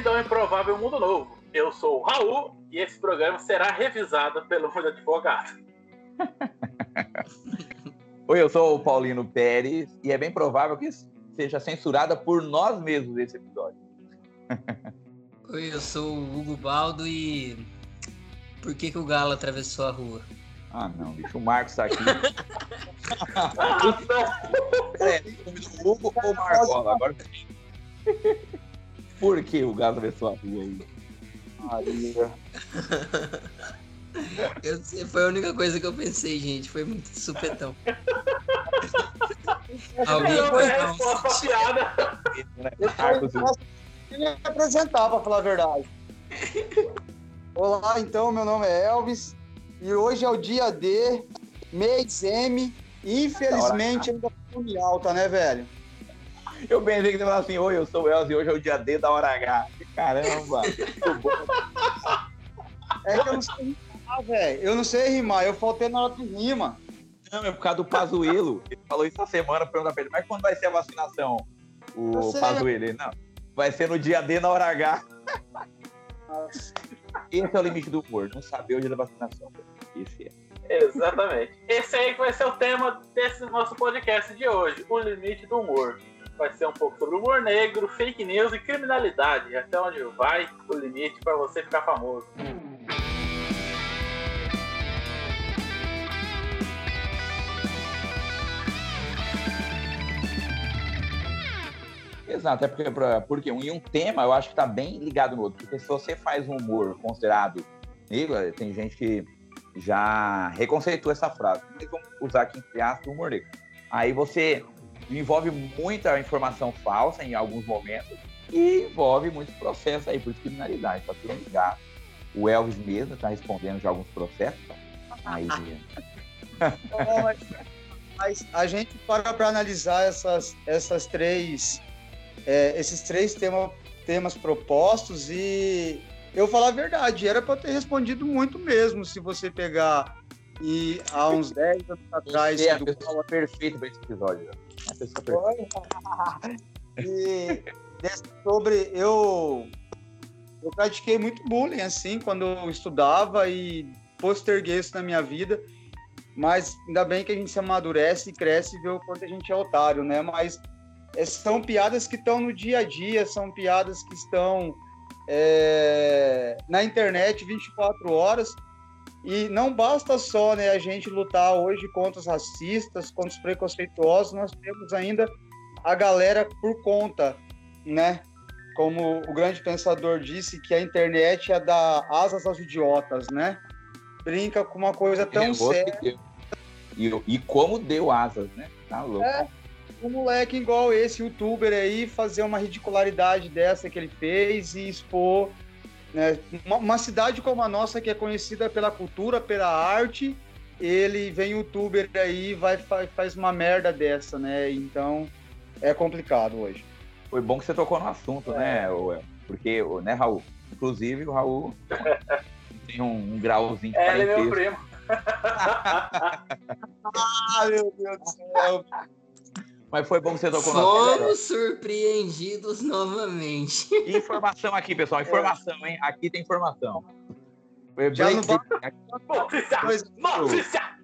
Bem-vindo ao Improvável Mundo Novo. Eu sou o Raul e esse programa será revisado pelo meu advogado. Oi, eu sou o Paulino Pérez e é bem provável que seja censurada por nós mesmos esse episódio. Oi, eu sou o Hugo Baldo e por que, que o galo atravessou a rua? Ah, não, bicho, o Marcos tá aqui. é, o Hugo ou o Marcola? Agora. Por que o galo atravessou a rua aí? Maria. Eu, foi a única coisa que eu pensei, gente. Foi muito supetão. Alguém foi um... piada. Eu me apresentar, pra falar a verdade. Olá, então, meu nome é Elvis e hoje é o dia D, mês M, infelizmente ainda foi alta, né, velho? Eu pensei que você falava assim, oi, eu sou o Elvis e hoje é o dia D da hora H. Caramba, É que eu não sei rimar, velho. Eu não sei rimar, eu faltei na hora de rima. Não, é por causa do Pazuelo. Ele falou isso essa semana, pergunta pra ele, mas quando vai ser a vacinação? O Pazuelo, ele, não, vai ser no dia D na hora H. Nossa. Esse é o limite do humor, não saber o dia da vacinação. Esse é. Exatamente. Esse aí vai ser o tema desse nosso podcast de hoje, o limite do humor. Vai ser um pouco sobre humor negro, fake news e criminalidade. Até onde vai o limite para você ficar famoso. Exato, é porque, porque um, e um tema eu acho que está bem ligado no outro. Porque se você faz um humor considerado negro, tem gente que já reconceitou essa frase. Mas vamos usar aqui entre aspas humor negro. Aí você envolve muita informação falsa em alguns momentos e envolve muitos processos aí por criminalidade, tá tudo ligado. O Elvis mesmo está respondendo já alguns processos. Aí. mas, mas a gente para para analisar essas, essas três é, esses três tema, temas propostos e eu falar a verdade, era para ter respondido muito mesmo se você pegar e há uns 10 anos atrás. Você é a pessoa perfeita para esse episódio. A pessoa perfeita. e sobre eu eu pratiquei muito bullying assim quando eu estudava e posterguei isso na minha vida. Mas ainda bem que a gente se amadurece e cresce e vê o quanto a gente é otário, né? Mas é, são piadas que estão no dia a dia, são piadas que estão é, na internet 24 horas. E não basta só né, a gente lutar hoje contra os racistas, contra os preconceituosos, nós temos ainda a galera por conta, né? Como o grande pensador disse, que a internet é dar asas aos idiotas, né? Brinca com uma coisa tão séria. E, e como deu asas, né? Tá louco. É, um moleque igual esse youtuber aí fazer uma ridicularidade dessa que ele fez e expor né, uma, uma, cidade como a nossa que é conhecida pela cultura, pela arte, ele vem youtuber aí vai faz uma merda dessa, né? Então é complicado hoje. Foi bom que você tocou no assunto, né, é. né, porque, né, Raul? Inclusive o Raul tem um, um grauzinho de É, ele é meu primo. ah, meu Deus do céu. Mas foi bom que você tocou Fomos surpreendidos novamente. Informação aqui, pessoal. Informação, hein? Aqui tem informação. Já não vai... Notícia! Notícia!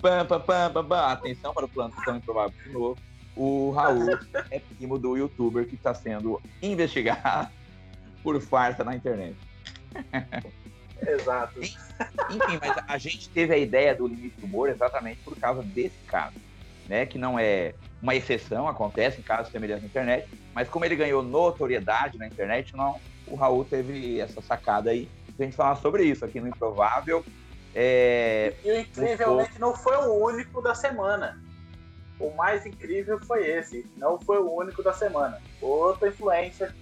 pam, pam, pam, pam, pam. Atenção para o plantão improvável de novo. O Raul é primo do youtuber que está sendo investigado por farsa na internet. Exato. Enfim, mas a gente teve a ideia do limite do humor exatamente por causa desse caso, né? Que não é uma exceção, acontece em casos semelhantes na internet, mas como ele ganhou notoriedade na internet, não, o Raul teve essa sacada aí a gente falar sobre isso aqui no Improvável. É, e incrivelmente não foi o único da semana. O mais incrível foi esse, não foi o único da semana. Outra influência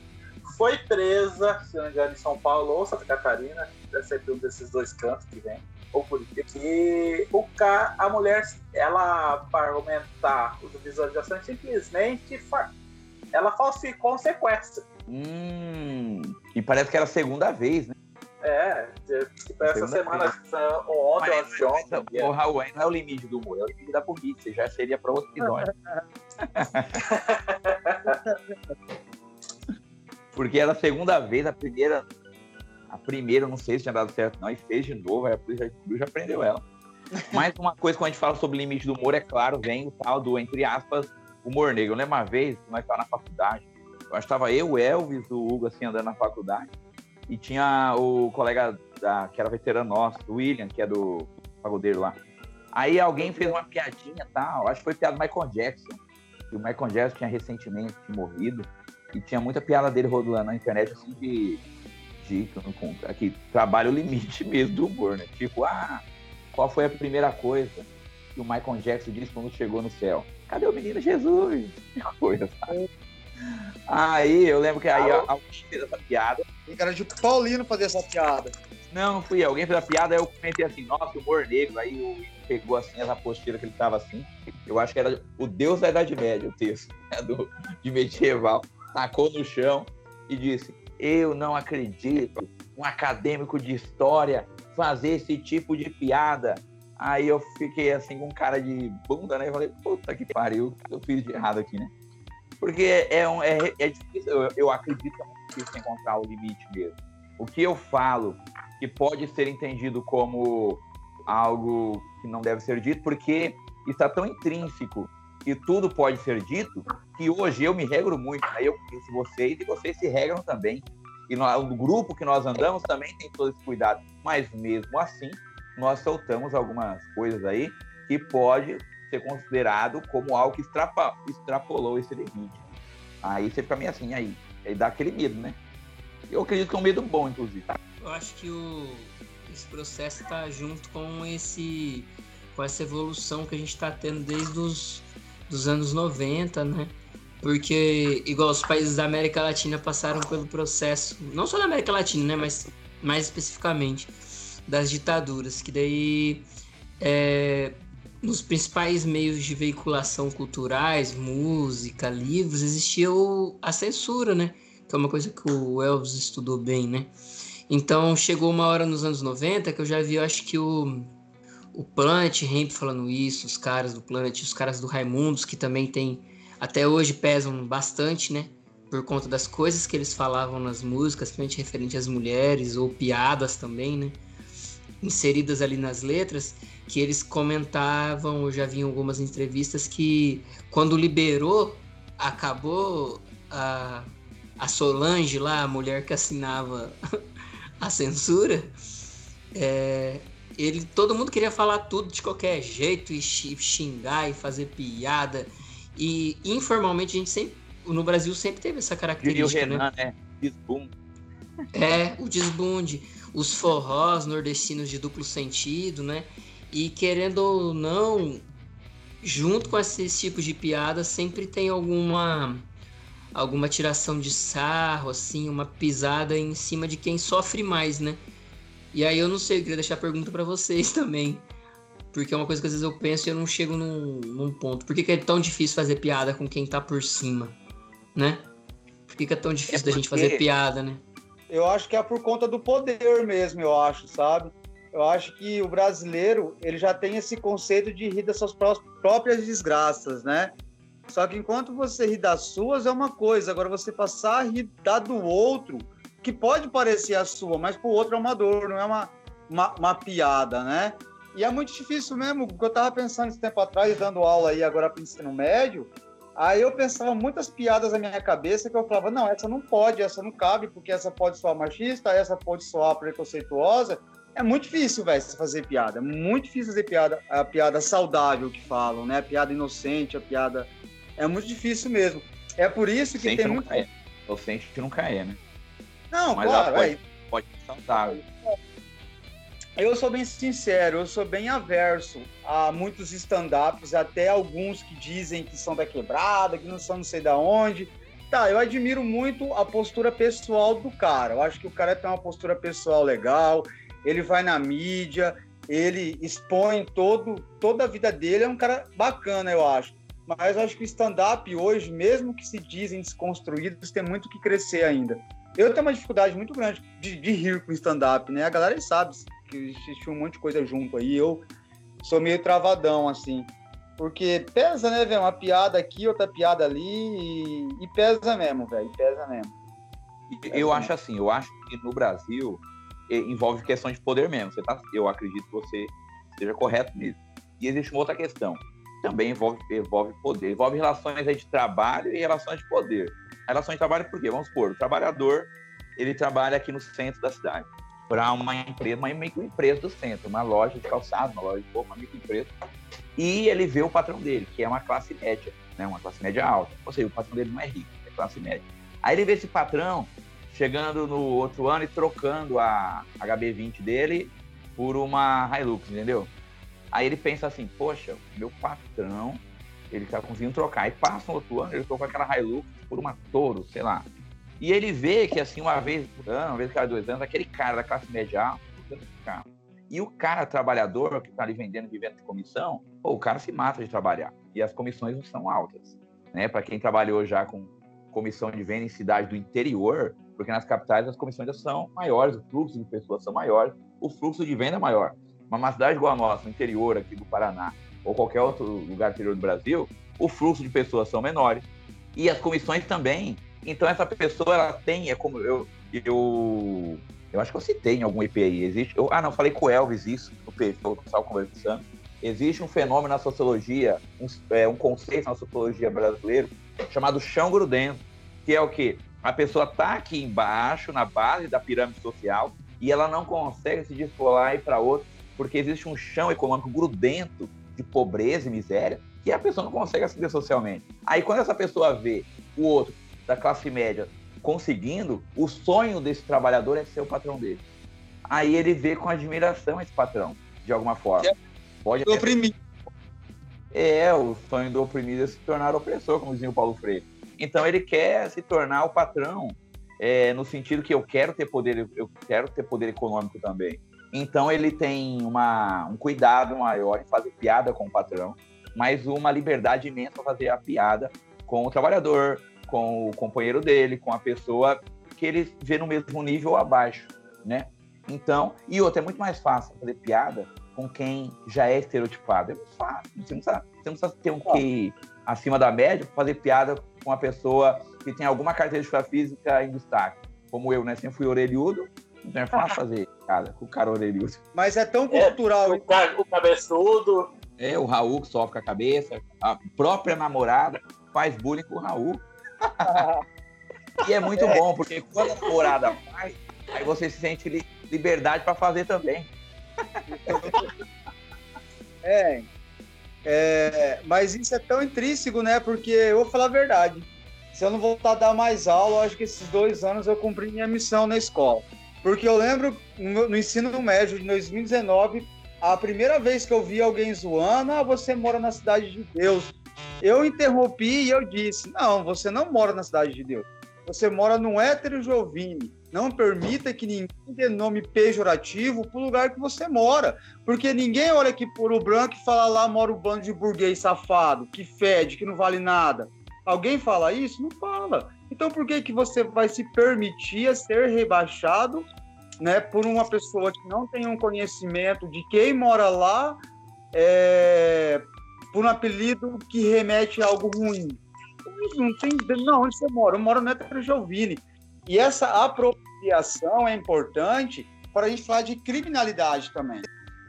foi presa, se não me engano, em São Paulo ou Santa Catarina, deve ser um desses dois cantos que vem, ou Curitiba. E o K, a mulher, ela, para aumentar as visualizações, simplesmente ela falsificou um sequestro. Hum, e parece que era a segunda vez, né? É, tipo, essa semana, vez. ontem, mas, ontem. o Raul não é o limite do humor, é o limite da polícia, já seria para outro episódio. Porque era a segunda vez, a primeira. A primeira, não sei se tinha dado certo, não, e fez de novo, aí a polícia já, prendeu ela. Mais uma coisa, quando a gente fala sobre limite do humor, é claro, vem o tal do, entre aspas, humor negro. Eu lembro uma vez, nós estávamos na faculdade, eu acho que estava eu, o Elvis, o Hugo, assim, andando na faculdade, e tinha o colega da, que era veterano nosso, o William, que é do pagodeiro lá. Aí alguém fez uma piadinha e tal, acho que foi piada do Michael Jackson. E o Michael Jackson tinha recentemente morrido, e tinha muita piada dele rodando na internet, assim, de, de aqui, trabalha o limite mesmo do humor, né? Tipo, ah, qual foi a primeira coisa que o Michael Jackson disse quando chegou no céu? Cadê o menino Jesus? Que coisa, sabe? Aí eu lembro que aí alguém fez essa piada. E cara de Paulino fazer essa piada. Não, não fui. Alguém fez a piada, aí eu comentei assim, nossa, humor negro. Aí o pegou assim essa postura que ele tava assim. Eu acho que era o Deus da Idade Média, o texto, né, do, de medieval. Tacou no chão e disse: Eu não acredito um acadêmico de história fazer esse tipo de piada. Aí eu fiquei assim com cara de bunda, né? Eu falei, puta que pariu, eu fiz de errado aqui, né? Porque é, um, é, é difícil, eu, eu acredito que é muito difícil encontrar o limite mesmo. O que eu falo que pode ser entendido como algo que não deve ser dito, porque está tão intrínseco que tudo pode ser dito, que hoje eu me regro muito, né? eu conheço vocês e vocês se regram também. E no, o grupo que nós andamos também tem todo esse cuidado. Mas mesmo assim, nós soltamos algumas coisas aí que pode ser considerado como algo que extrapa, extrapolou esse limite. Aí você fica meio assim, aí, aí dá aquele medo, né? Eu acredito que é um medo bom, inclusive. Eu acho que o, esse processo está junto com esse com essa evolução que a gente está tendo desde os dos anos 90, né? Porque, igual os países da América Latina passaram pelo processo, não só da América Latina, né? Mas mais especificamente das ditaduras, que daí é, nos principais meios de veiculação culturais, música, livros, existia o, a censura, né? Que é uma coisa que o Elvis estudou bem, né? Então chegou uma hora nos anos 90 que eu já vi, eu acho que o, o Planet Hemp falando isso, os caras do Planet, os caras do Raimundos, que também tem, até hoje pesam bastante, né? Por conta das coisas que eles falavam nas músicas, principalmente referente às mulheres, ou piadas também, né? inseridas ali nas letras, que eles comentavam, eu já vi em algumas entrevistas, que quando liberou, acabou a, a Solange lá, a mulher que assinava a censura, é, ele, todo mundo queria falar tudo de qualquer jeito e xingar e fazer piada. E informalmente a gente sempre, no Brasil sempre teve essa característica, né? Renan, né? Desbunde. É, o desbunde os forrós nordestinos de duplo sentido, né? E querendo ou não, junto com esses tipos de piada, sempre tem alguma alguma tiração de sarro, assim, uma pisada em cima de quem sofre mais, né? E aí eu não sei, eu queria deixar a pergunta para vocês também. Porque é uma coisa que às vezes eu penso e eu não chego num, num ponto. Por que, que, é tão difícil fazer piada com quem tá por cima, né? Por que, que é tão difícil é porque... da gente fazer piada, né? eu acho que é por conta do poder mesmo, eu acho, sabe? Eu acho que o brasileiro, ele já tem esse conceito de rir das suas próprias desgraças, né? Só que enquanto você ri das suas é uma coisa, agora você passar a rir da do outro, que pode parecer a sua, mas pro outro é uma dor, não é uma, uma, uma piada, né? E é muito difícil mesmo, porque eu tava pensando esse tempo atrás, dando aula aí agora para ensino médio, Aí eu pensava muitas piadas na minha cabeça que eu falava, não, essa não pode, essa não cabe, porque essa pode soar machista, essa pode soar preconceituosa. É muito difícil, velho, fazer piada. É muito difícil fazer piada, a piada saudável que falam, né? A piada inocente, a piada. É muito difícil mesmo. É por isso que Inocente tem muito. Inocente que não caia, né? Não, Mas claro, pode, é... pode ser saudável eu sou bem sincero, eu sou bem averso a muitos stand-ups, até alguns que dizem que são da quebrada, que não são não sei da onde. Tá, eu admiro muito a postura pessoal do cara. Eu acho que o cara tem uma postura pessoal legal, ele vai na mídia, ele expõe todo, toda a vida dele, é um cara bacana, eu acho. Mas eu acho que o stand-up hoje, mesmo que se dizem desconstruídos, tem muito que crescer ainda. Eu tenho uma dificuldade muito grande de, de rir com stand-up, né? A galera sabe que assistiu um monte de coisa junto aí. Eu sou meio travadão, assim. Porque pesa, né, velho? Uma piada aqui, outra piada ali, e, e pesa mesmo, velho. Pesa mesmo. Eu acho assim, eu acho que no Brasil envolve questão de poder mesmo. Você tá, eu acredito que você esteja correto nisso. E existe uma outra questão. Também envolve, envolve poder, envolve relações de trabalho e relações de poder. Relação de trabalho por quê? Vamos supor, o trabalhador, ele trabalha aqui no centro da cidade para uma empresa, uma microempresa do centro, uma loja de calçado, uma loja de roupa, uma microempresa. E ele vê o patrão dele, que é uma classe média, né, uma classe média alta. Ou seja, o patrão dele não é rico, é classe média. Aí ele vê esse patrão chegando no outro ano e trocando a HB20 dele por uma Hilux, entendeu? Aí ele pensa assim, poxa, meu patrão, ele tá conseguindo trocar. Aí passa um outro ano, ele trocou aquela Hilux por uma Toro, sei lá. E ele vê que, assim, uma vez por ano, uma vez cada dois anos, aquele cara da classe média carro. E o cara trabalhador que está ali vendendo, vivendo de comissão, pô, o cara se mata de trabalhar. E as comissões não são altas. Né? Para quem trabalhou já com comissão de venda em cidade do interior, porque nas capitais as comissões já são maiores, o fluxo de pessoas são maiores, o fluxo de venda é maior. Mas uma cidade igual a nossa, no interior aqui do Paraná, ou qualquer outro lugar interior do Brasil, o fluxo de pessoas são menores. E as comissões também. Então essa pessoa, ela tem, é como eu, eu, eu acho que eu citei em algum IP aí, existe, eu, ah não, falei com o Elvis isso, no perfil, o pessoal conversando, existe um fenômeno na sociologia, um, é, um conceito na sociologia brasileira, chamado chão grudento, que é o quê? A pessoa está aqui embaixo, na base da pirâmide social, e ela não consegue se descolar e ir para outro, porque existe um chão econômico grudento de pobreza e miséria, que a pessoa não consegue aceder socialmente. Aí quando essa pessoa vê o outro da classe média conseguindo, o sonho desse trabalhador é ser o patrão dele. Aí ele vê com admiração esse patrão, de alguma forma. É Pode oprimir. É, o sonho do oprimido é se tornar opressor, como dizia o Paulo Freire. Então ele quer se tornar o patrão, é, no sentido que eu quero ter poder, eu quero ter poder econômico também. Então ele tem uma, um cuidado maior em fazer piada com o patrão, mas uma liberdade imensa para fazer a piada com o trabalhador, com o companheiro dele, com a pessoa que ele vê no mesmo nível ou abaixo, né? Então, e outra, é muito mais fácil fazer piada com quem já é estereotipado. É muito fácil. Você não precisa, você não precisa ter um QI acima da média para fazer piada com uma pessoa que tem alguma característica física em destaque. Como eu, né? Sempre fui orelhudo, então é fácil fazer piada com o cara orelhudo. Mas é tão cultural. É, o, o cabeçudo. É, o Raul que sofre com a cabeça. A própria namorada faz bullying com o Raul. e é muito é. bom, porque quando a namorada faz, aí você se sente li liberdade para fazer também. é, é, mas isso é tão intrínseco, né? Porque eu vou falar a verdade. Se eu não voltar a dar mais aula, eu acho que esses dois anos eu cumpri minha missão na escola. Porque eu lembro no ensino médio de 2019, a primeira vez que eu vi alguém zoando, ah, você mora na cidade de Deus. Eu interrompi e eu disse: não, você não mora na cidade de Deus. Você mora no hétero Jovine. Não permita que ninguém dê nome pejorativo para o lugar que você mora. Porque ninguém olha aqui por o branco e fala lá mora o um bando de burguês safado, que fede, que não vale nada. Alguém fala isso? Não fala. Então por que, que você vai se permitir a ser rebaixado né, por uma pessoa que não tem um conhecimento de quem mora lá é, por um apelido que remete a algo ruim. Não tem. Não, onde você mora? Eu moro no Hétero Jovine. E essa apropriação é importante para a gente falar de criminalidade também,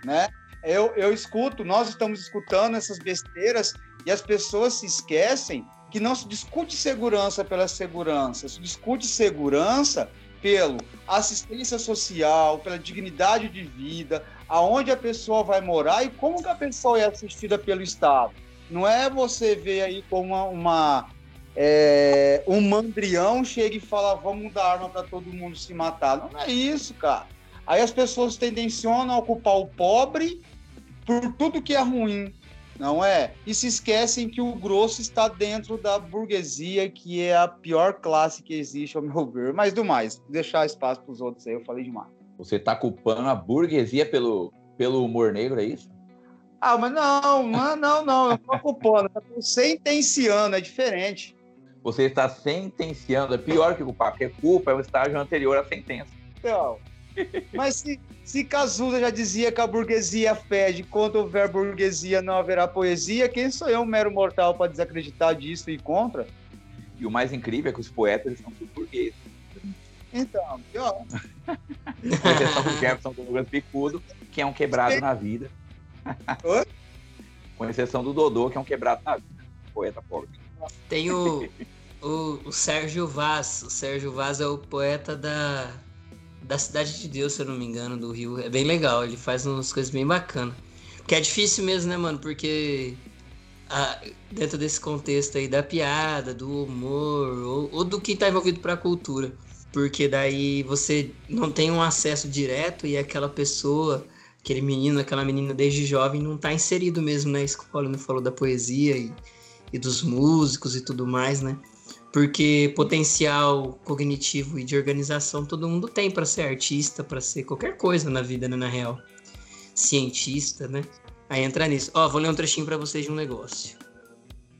né? Eu, eu escuto, nós estamos escutando essas besteiras e as pessoas se esquecem que não se discute segurança pela segurança, se discute segurança pelo assistência social, pela dignidade de vida, aonde a pessoa vai morar e como que a pessoa é assistida pelo Estado. Não é você ver aí como uma, uma é, um mandrião chega e fala vamos dar arma para todo mundo se matar. Não é isso, cara. Aí as pessoas tendencionam a ocupar o pobre por tudo que é ruim, não é? E se esquecem que o grosso está dentro da burguesia, que é a pior classe que existe, ao meu ver. Mas do mais, deixar espaço para os outros aí, eu falei demais. Você está culpando a burguesia pelo, pelo humor negro, é isso? Ah, mas não, não, não, não, eu estou culpando, eu estou sentenciando, é diferente. Você está sentenciando, é pior que culpar, porque culpa é o estágio anterior à sentença. Então, Mas se, se Cazuza já dizia que a burguesia fede, quando houver burguesia não haverá poesia, quem sou eu, um mero mortal, para desacreditar disso e contra? E o mais incrível é que os poetas são tudo burgueses. Então, pior. Com exceção do Jefferson Douglas Picudo, que é um quebrado na vida. Oi? Com exceção do Dodô, que é um quebrado na vida. Poeta pobre. Tem o, o, o Sérgio Vaz. O Sérgio Vaz é o poeta da, da Cidade de Deus, se eu não me engano, do Rio. É bem legal, ele faz umas coisas bem bacanas. Que é difícil mesmo, né, mano? Porque a, dentro desse contexto aí da piada, do humor, ou, ou do que tá envolvido pra cultura. Porque daí você não tem um acesso direto e aquela pessoa, aquele menino, aquela menina desde jovem não tá inserido mesmo na escola, não falou da poesia e, e dos músicos e tudo mais, né? Porque potencial cognitivo e de organização todo mundo tem para ser artista, para ser qualquer coisa na vida, né, na real. Cientista, né? Aí entra nisso. Ó, vou ler um trechinho para vocês de um negócio.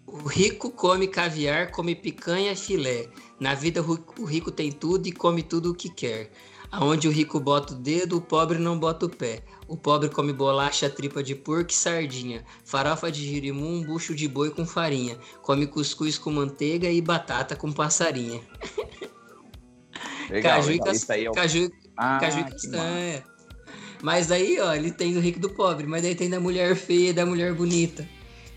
O rico come caviar, come picanha, filé. Na vida o rico tem tudo e come tudo o que quer. Aonde o rico bota o dedo, o pobre não bota o pé. O pobre come bolacha, tripa de porco e sardinha, farofa de girimum, bucho de boi com farinha. Come cuscuz com manteiga e batata com passarinha. Legal, caju, legal. E é o... caju, ah, caju e castanha. Mas aí, ó, ele tem do rico e do pobre, mas daí tem da mulher feia e da mulher bonita.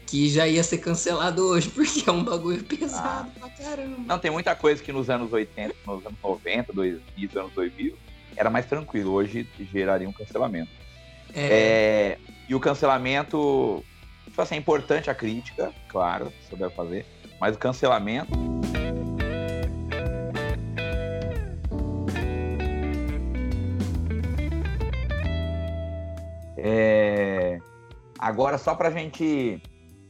Que já ia ser cancelado hoje, porque é um bagulho pesado pra caramba. Não, tem muita coisa que nos anos 80, nos anos 90, 2000, anos 2000, era mais tranquilo. Hoje geraria um cancelamento. É, É, e o cancelamento, tipo assim, é importante a crítica, claro, você deve fazer, mas o cancelamento. É, agora, só pra gente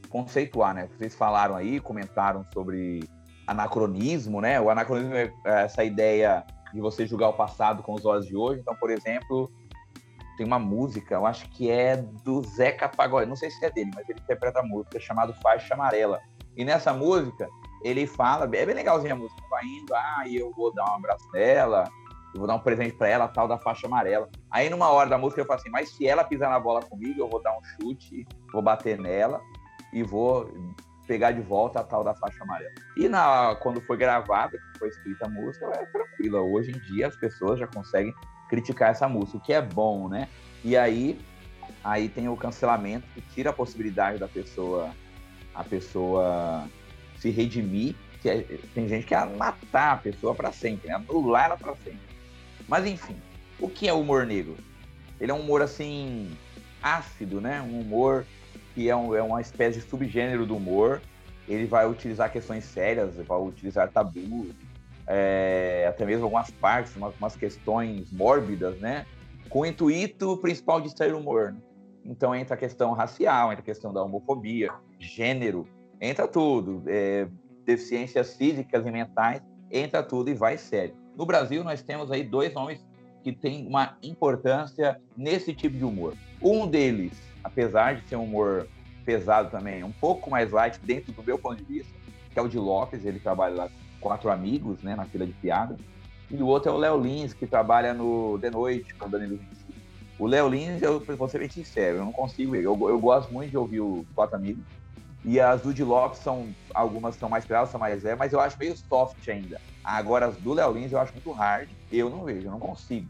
conceituar, né? Vocês falaram aí, comentaram sobre anacronismo, né? O anacronismo é essa ideia de você julgar o passado com os olhos de hoje. Então, por exemplo, tem uma música, eu acho que é do Zeca Pagodinho, não sei se é dele, mas ele interpreta a música chamada Faixa Amarela. E nessa música, ele fala, é bem legalzinha a música, vai indo, ah, e eu vou dar um abraço nela, eu vou dar um presente pra ela, tal da faixa amarela. Aí numa hora da música eu falo assim, mas se ela pisar na bola comigo, eu vou dar um chute, vou bater nela e vou pegar de volta a tal da faixa amarela. E na, quando foi gravada, que foi escrita a música, ela é tranquila. Hoje em dia as pessoas já conseguem criticar essa música, o que é bom, né? E aí, aí tem o cancelamento que tira a possibilidade da pessoa, a pessoa se redimir. Que é- tem gente que quer matar a pessoa para sempre, né? anular ela para sempre. Mas enfim, o que é o humor negro? Ele é um humor assim ácido, né? Um humor que é, um- é uma espécie de subgênero do humor. Ele vai utilizar questões sérias, vai utilizar tabus, é, até mesmo algumas partes, umas, umas questões mórbidas, né? Com o intuito principal de extrair humor. né? Então entra a questão racial, entra a questão da homofobia, gênero, entra tudo, é, deficiências físicas e mentais, entra tudo e vai sério. No Brasil nós temos aí dois nomes que têm uma importância nesse tipo de humor. Um deles, apesar de ser um humor pesado também, um pouco mais light dentro do meu ponto de vista, que é o de Lopes, ele trabalha lá com quatro amigos, né, na fila de piada. E o outro é o Léo Lins, que trabalha no The Noite com o Danilo Gentili. O Léo Lins, eu vou ser bem sincero, eu não consigo ver. Eu, eu gosto muito de ouvir o Quatro Amigos. E as do Lopes são, algumas são mais pesadas, são mais leves, mas eu acho meio soft ainda. Agora, as do Léo Lins eu acho muito hard. Eu não vejo, eu não consigo.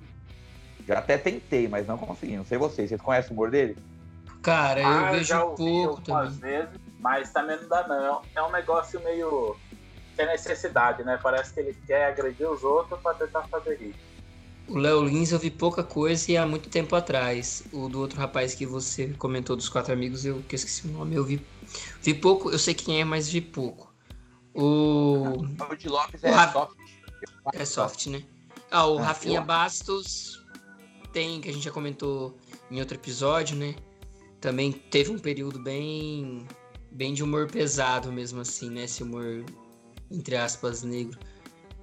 Já até tentei, mas não consegui. Não sei vocês. Vocês conhecem o humor dele? Cara, eu Ah, vejo já ouvi pouco algumas também. vezes, mas também não dá não. É um negócio meio que é necessidade, né? Parece que ele quer agredir os outros para tentar fazer rir. O Léo Lins eu vi pouca coisa e há muito tempo atrás. O do outro rapaz que você comentou dos quatro amigos, eu que esqueci o nome, eu vi, vi pouco, eu sei quem é, mas vi pouco. O. O de Lopes O é Ra- soft. É soft, né? Ah, o Ah, Rafinha eu- Bastos tem, que a gente já comentou em outro episódio, né? Também teve um período bem, bem de humor pesado mesmo assim, né? Esse humor, entre aspas, negro.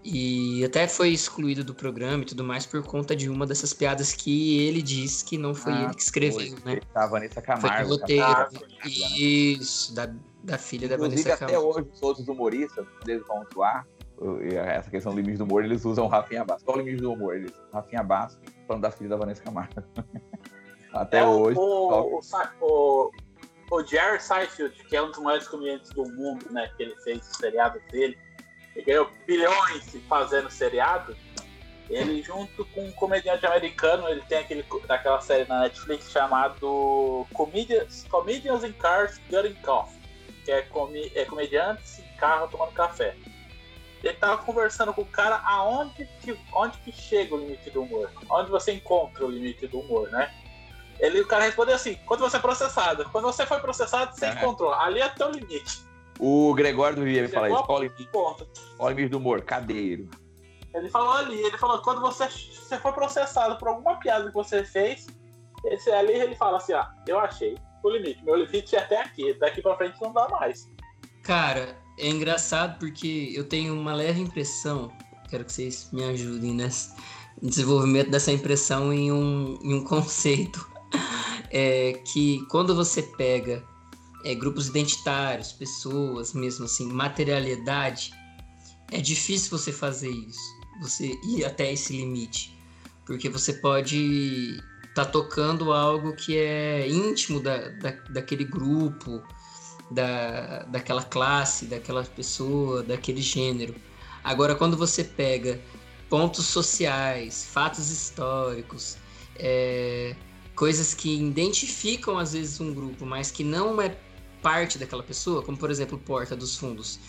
E até foi excluído do programa e tudo mais por conta de uma dessas piadas que ele diz que não foi Ah, ele que escreveu, Foi, né? Tá, Vanessa Foi Camargo. do roteiro. Ah, Isso, da, da filha da Vanessa até Camargo. hoje, os outros humoristas, quando eles vão atuar, o- e essa questão do limite do humor, eles usam o Rafinha Basso. Qual o limite do humor? Eles, Rafinha Basso falando da filha da Vanessa Camargo. Até é, hoje. O, o, o, Jerry Seinfeld, que é um dos maiores comediantes do mundo, né? Que ele fez o seriado dele, ele ganhou bilhões fazendo seriado. Ele, junto com um comediante americano, ele tem aquele, aquela série na Netflix chamado Comedians, Comedians in Cars Getting Coffee, que é, comi, é comediantes em carro tomando café. Ele tava conversando com o cara aonde que, onde que chega o limite do humor, onde você encontra o limite do humor, né? Ele, o cara respondeu assim: quando você é processado. Quando você foi processado, você é. encontrou. Ali é teu limite. O Gregório do Vivier fala isso. Qual o limite? Do humor? Cadeiro. Ele falou ali, ele falou, quando você, você foi processado por alguma piada que você fez, esse ali ele fala assim, ah, eu achei o limite. Meu limite é até aqui, daqui pra frente não dá mais. Cara, é engraçado porque eu tenho uma leve impressão, quero que vocês me ajudem nesse desenvolvimento dessa impressão em um, em um conceito. É que quando você pega é, grupos identitários, pessoas mesmo assim, materialidade, é difícil você fazer isso você ir até esse limite, porque você pode estar tá tocando algo que é íntimo da, da, daquele grupo, da, daquela classe, daquela pessoa, daquele gênero. Agora, quando você pega pontos sociais, fatos históricos, é, coisas que identificam às vezes um grupo, mas que não é parte daquela pessoa, como por exemplo Porta dos Fundos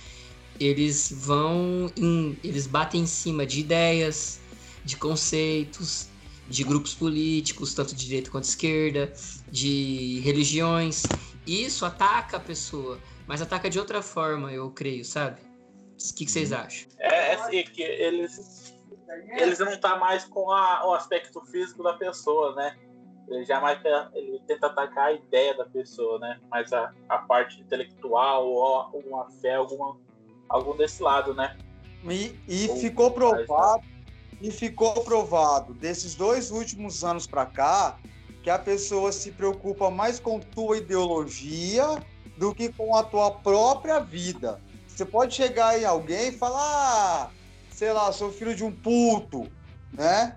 eles vão em, eles batem em cima de ideias, de conceitos, de grupos políticos, tanto de direita quanto de esquerda, de religiões. Isso ataca a pessoa, mas ataca de outra forma, eu creio, sabe? O que, que vocês uhum. acham? É, é assim, que eles, eles não tá mais com a, o aspecto físico da pessoa, né? Ele jamais ele tenta atacar a ideia da pessoa, né? Mas a, a parte intelectual ou uma fé, alguma algum desse lado, né? E, e ficou provado, e ficou provado desses dois últimos anos para cá que a pessoa se preocupa mais com tua ideologia do que com a tua própria vida. Você pode chegar em alguém e falar, ah, sei lá, sou filho de um puto, né?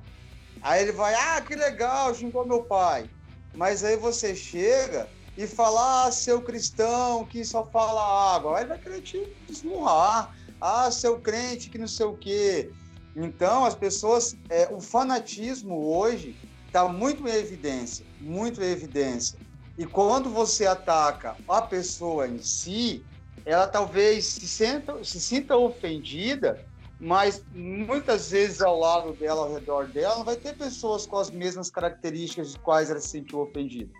Aí ele vai, ah, que legal, xingou meu pai. Mas aí você chega e falar, ah, seu cristão que só fala água, aí vai querer te esmurrar. Ah, seu crente que não sei o quê. Então, as pessoas, é, o fanatismo hoje está muito em evidência, muito em evidência. E quando você ataca a pessoa em si, ela talvez se sinta, se sinta ofendida, mas muitas vezes ao lado dela, ao redor dela, vai ter pessoas com as mesmas características de quais ela se sentiu ofendida.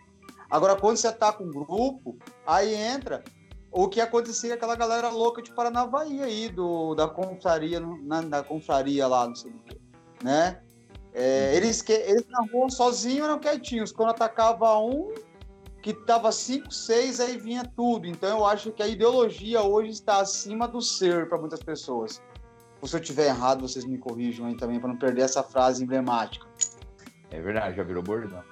Agora, quando você tá com um grupo, aí entra o que acontecia com aquela galera louca de Paranavaí aí, do, da confraria, na, da confraria lá, não sei o quê, né? É, eles, que, eles na rua sozinhos eram quietinhos. Quando atacava um, que tava cinco, seis, aí vinha tudo. Então eu acho que a ideologia hoje está acima do ser para muitas pessoas. Se eu tiver errado, vocês me corrijam aí também, para não perder essa frase emblemática. É verdade, já virou bordão.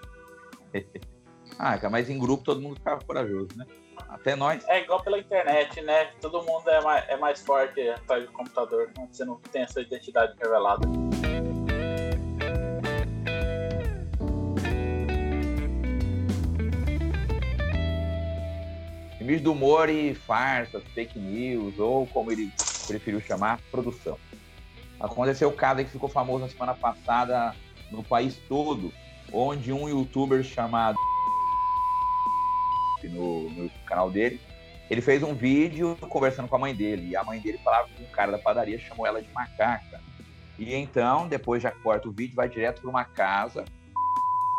Ah, mas em grupo todo mundo ficava corajoso, né? Até nós. É igual pela internet, né? Todo mundo é mais, é mais forte atrás do computador. Né? Você não tem essa identidade revelada. Filmes do humor e farsas, fake news, ou como ele preferiu chamar, produção. Aconteceu o caso que ficou famoso na semana passada no país todo, onde um youtuber chamado no, no canal dele. Ele fez um vídeo conversando com a mãe dele. E a mãe dele falava que um cara da padaria chamou ela de macaca. E então, depois já corta o vídeo, vai direto para uma casa,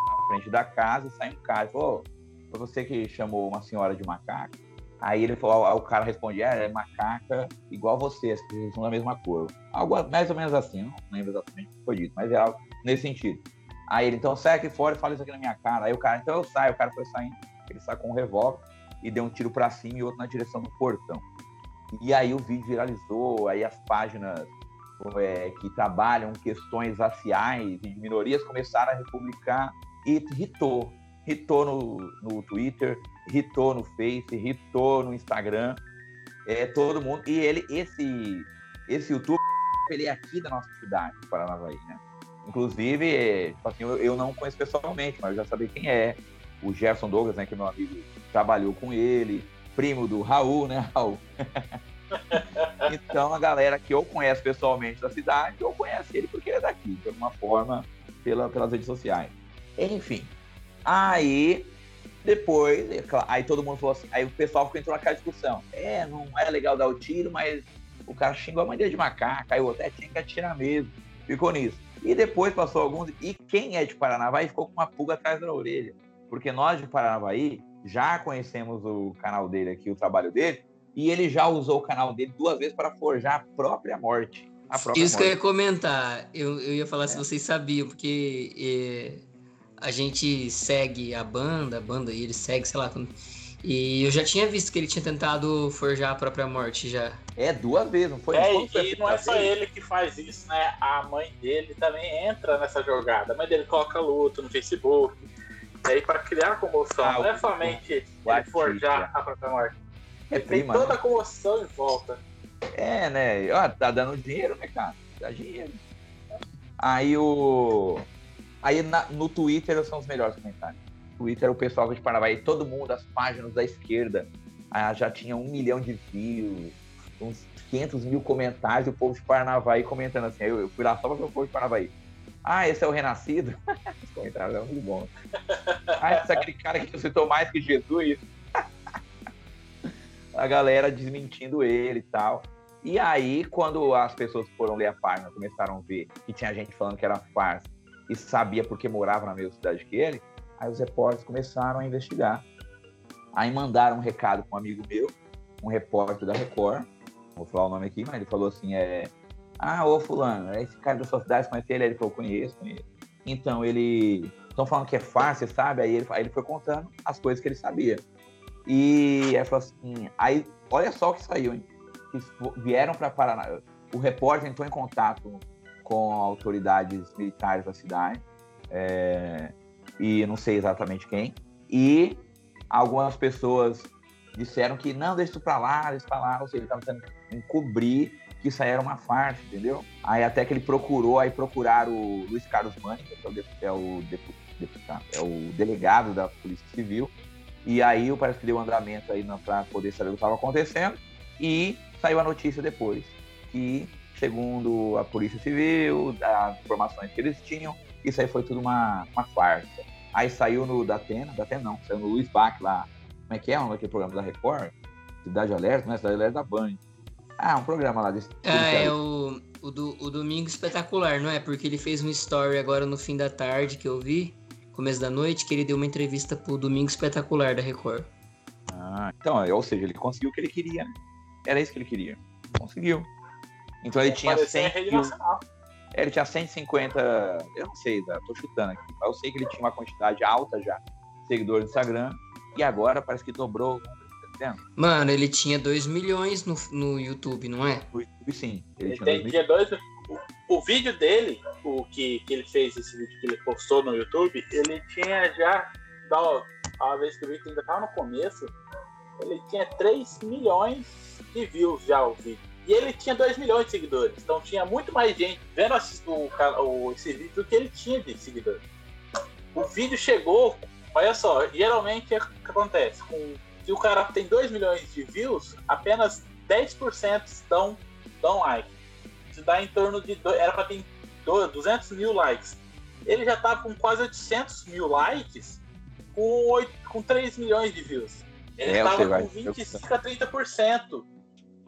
na frente da casa, sai um cara e falou: Foi você que chamou uma senhora de macaca? Aí ele falou, o cara responde, é, é macaca igual você, as pessoas são da mesma cor. Algo mais ou menos assim, não lembro exatamente o que foi dito, mas é algo nesse sentido. Aí ele, então sai aqui fora e fala isso aqui na minha cara. Aí o cara, então eu saio, o cara foi saindo. Ele sacou um revólver e deu um tiro para cima e outro na direção do portão. E aí o vídeo viralizou, aí as páginas é, que trabalham questões raciais e de minorias começaram a republicar e irritou. Irritou no, no Twitter, irritou no Face, irritou no Instagram. É, todo mundo. E ele, esse, esse YouTube, ele é aqui da nossa cidade, Paranavaí, né? Inclusive, tipo assim, eu, eu não conheço pessoalmente, mas eu já sabia quem é. O Gerson Douglas, né, que é meu amigo, trabalhou com ele, primo do Raul, né, Raul? então a galera que eu conheço pessoalmente da cidade, ou conhece ele porque ele é daqui, de alguma forma, pela, pelas redes sociais. Enfim. Aí, depois, é aí todo mundo falou assim, aí o pessoal ficou entrou naquela discussão. É, não é legal dar o tiro, mas o cara xingou a dele de macaco, aí o outro é, tinha que atirar mesmo. Ficou nisso. E depois passou alguns, e quem é de Paranavaí ficou com uma pulga atrás da orelha. Porque nós de Paranavaí já conhecemos o canal dele aqui, o trabalho dele, e ele já usou o canal dele duas vezes para forjar a própria morte. A própria Isso morte. que eu ia comentar. Eu, eu ia falar é. se vocês sabiam, porque é, a gente segue a banda, a banda e ele segue, sei lá. E eu já tinha visto que ele tinha tentado forjar a própria morte já. É, duas vezes, não foi? É, e não é só ele que faz isso, né? A mãe dele também entra nessa jogada. A mãe dele coloca luto no Facebook. E aí, para criar comoção, ah, não é somente ele forjar a própria morte. É prima, tem toda né? a comoção em volta. É, né? Ó, tá dando dinheiro, né, cara? Dá dinheiro. Aí o. Aí na, no Twitter são os melhores comentários. Twitter, o pessoal de Paraná, todo mundo, as páginas da esquerda, ah, já tinha um milhão de views, uns 500 mil comentários, o povo de Paranavaí comentando assim. Eu, eu fui lá só para o povo de Paranavaí. Ah, esse é o Renascido? Os comentários eram muito bons. Ah, esse é aquele cara que citou mais que Jesus. a galera desmentindo ele e tal. E aí, quando as pessoas foram ler a página, começaram a ver que tinha gente falando que era farsa e sabia porque morava na mesma cidade que ele, aí os repórteres começaram a investigar. Aí mandaram um recado para um amigo meu, um repórter da Record, vou falar o nome aqui, mas ele falou assim, é... Ah, ô fulano, é esse cara da sua cidade, conhece ele? Ele falou, conheço, conheço. Então, ele... Estão falando que é farsa, sabe? Aí ele, aí ele foi contando as coisas que ele sabia. E aí falou assim, aí olha só o que saiu, hein? Que vieram para Paraná. O repórter entrou em contato com autoridades militares da cidade, é, e não sei exatamente quem, e algumas pessoas disseram que não, deixa isso para lá, deixa para lá, ou seja, ele estava tentando encobrir que isso aí era uma farsa, entendeu? Aí até que ele procurou, aí procuraram o Luiz Carlos Mânica, que é o, é o, deputado, é o delegado da Polícia Civil, e aí parece que deu andamento aí para poder saber o que estava acontecendo. E saiu a notícia depois que, segundo a Polícia Civil, as informações que eles tinham, isso aí foi tudo uma, uma farsa. Aí saiu no Datena, Datena não, saiu no Luiz Bach lá. Como é que é? Aquele programa da Record? Cidade Alerta, né? Cidade Alerta da Band. Ah, um programa lá desse. Ah, é o, o, do, o Domingo Espetacular, não é? Porque ele fez um story agora no fim da tarde que eu vi começo da noite, que ele deu uma entrevista pro Domingo Espetacular da Record. Ah, então, ou seja, ele conseguiu o que ele queria. Né? Era isso que ele queria. Conseguiu. Então ele tinha 100 mil... É, ele tinha 150, eu não sei, tô chutando aqui, mas eu sei que ele tinha uma quantidade alta já de seguidores do Instagram e agora parece que dobrou. Tá Mano, ele tinha 2 milhões no, no YouTube, não é? No YouTube, sim. Ele, ele tinha 2 milhões o vídeo dele, o que, que ele fez, esse vídeo que ele postou no YouTube, ele tinha já, da, a vez que o vídeo ainda estava no começo, ele tinha 3 milhões de views já o vídeo. E ele tinha 2 milhões de seguidores. Então tinha muito mais gente vendo o, o, esse vídeo do que ele tinha de seguidores. O vídeo chegou, olha só, geralmente é o que acontece. Com, se o cara tem 2 milhões de views, apenas 10% dão, dão like dá em torno de. Era para ter 200 mil likes. Ele já tá com quase 800 mil likes com, 8, com 3 milhões de views. Ele é, tava com 25 a 30%.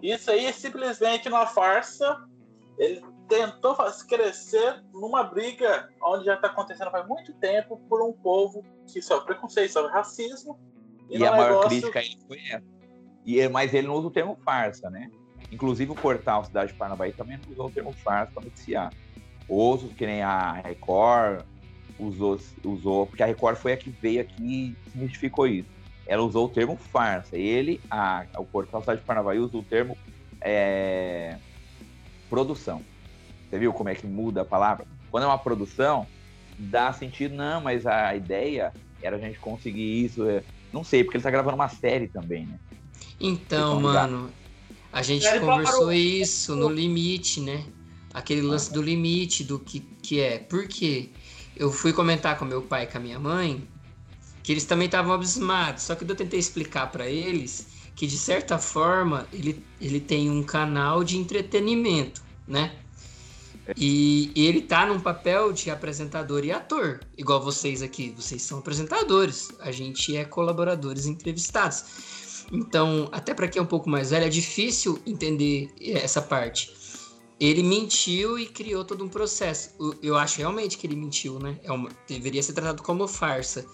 Isso aí é simplesmente uma farsa. Ele tentou crescer numa briga onde já está acontecendo faz muito tempo por um povo que sofre preconceito, sofre racismo. E, e a maior negócio... crítica aí foi essa. E, mas ele não usa o termo farsa, né? Inclusive o portal Cidade de Paranabaí também usou o termo farsa para noticiar. Outros, que nem a Record, usou, usou, porque a Record foi a que veio aqui e significou isso. Ela usou o termo farsa. Ele, a, o portal Cidade de Paranabaí, usou o termo é, produção. Você viu como é que muda a palavra? Quando é uma produção, dá sentido, não, mas a ideia era a gente conseguir isso. É, não sei, porque ele está gravando uma série também, né? Então, mano, a gente conversou isso no limite, né? aquele lance do limite, do que, que é. Por quê? Eu fui comentar com meu pai e com a minha mãe que eles também estavam abismados, só que eu tentei explicar para eles que de certa forma ele, ele tem um canal de entretenimento, né? E, e ele tá num papel de apresentador e ator, igual vocês aqui. Vocês são apresentadores, a gente é colaboradores entrevistados. Então, até para quem é um pouco mais velho, é difícil entender essa parte. Ele mentiu e criou todo um processo. Eu acho realmente que ele mentiu, né? É uma, deveria ser tratado como farsa.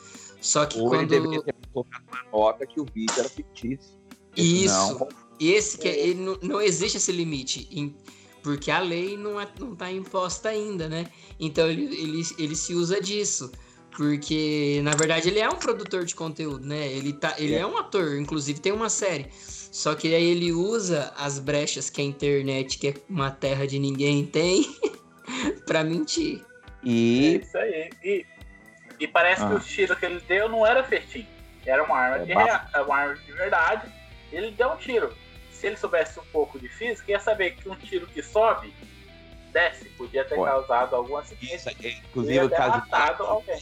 Só que Ou quando. ele deveria ter colocado uma nota que o vídeo era fictício. Isso. Não, Esse que é, ele não, não existe esse limite. em- porque a lei não, é, não tá imposta ainda, né? Então ele, ele, ele se usa disso. Porque, na verdade, ele é um produtor de conteúdo, né? Ele, tá, ele é. É. um ator, inclusive tem uma série. Só que aí ele usa as brechas que a internet, que é uma terra de ninguém, tem pra mentir. É E isso aí. E, e parece que Ah. o tiro que ele deu não era festim. Era uma arma, É de, rea- uma arma de verdade. Ele deu um tiro. Se ele soubesse um pouco de física, ia saber que um tiro que sobe, desce, podia ter causado algum acidente. isso, é, inclusive o caso de matado bala alguém.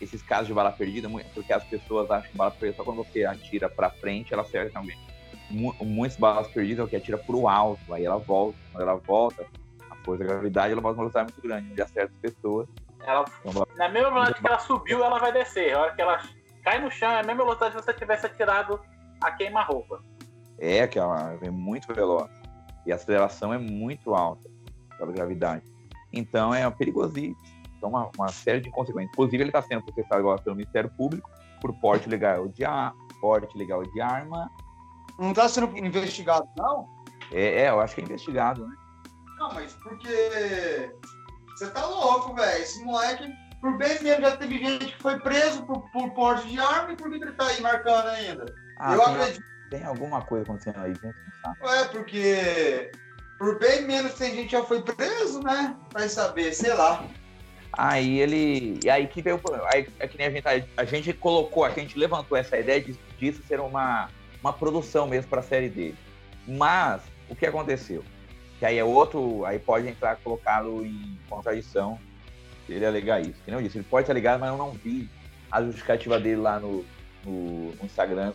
esses casos de bala perdida, porque as pessoas acham que bala perdida só quando você atira pra frente, ela acerta alguém. Mu- Muitas balas perdidas é o que atira pro alto, aí ela volta. Quando ela volta, a força da gravidade ela volta uma velocidade muito grande, onde acerta as pessoas. Ela, na mesma velocidade que ela subiu, ela vai descer. A hora que ela cai no chão, é a mesma velocidade que você tivesse atirado a queima-roupa. É, que ela é muito veloz. E a aceleração é muito alta pela gravidade. Então é perigosíssimo. Então, uma, uma série de consequências. Inclusive, ele está sendo processado agora pelo Ministério Público por porte legal de, ar, porte legal de arma. Não tá sendo investigado, não? É, é, eu acho que é investigado, né? Não, mas porque. Você tá louco, velho. Esse moleque, por bem mesmo, já teve gente que foi preso por, por porte de arma e por que ele tá aí marcando ainda? Ah, eu tem, acredito. tem alguma coisa acontecendo aí, gente. É, porque. Por bem menos tem gente que já foi preso, né? Vai saber, sei lá. Aí ele. E aí que veio o problema. Aí é que nem a gente. A gente colocou, a gente levantou essa ideia de, disso ser uma, uma produção mesmo para a série dele. Mas o que aconteceu? Que aí é outro. Aí pode entrar colocá-lo em contradição se ele alegar isso. Que eu disse, ele pode ter ligado, mas eu não vi a justificativa dele lá no, no, no Instagram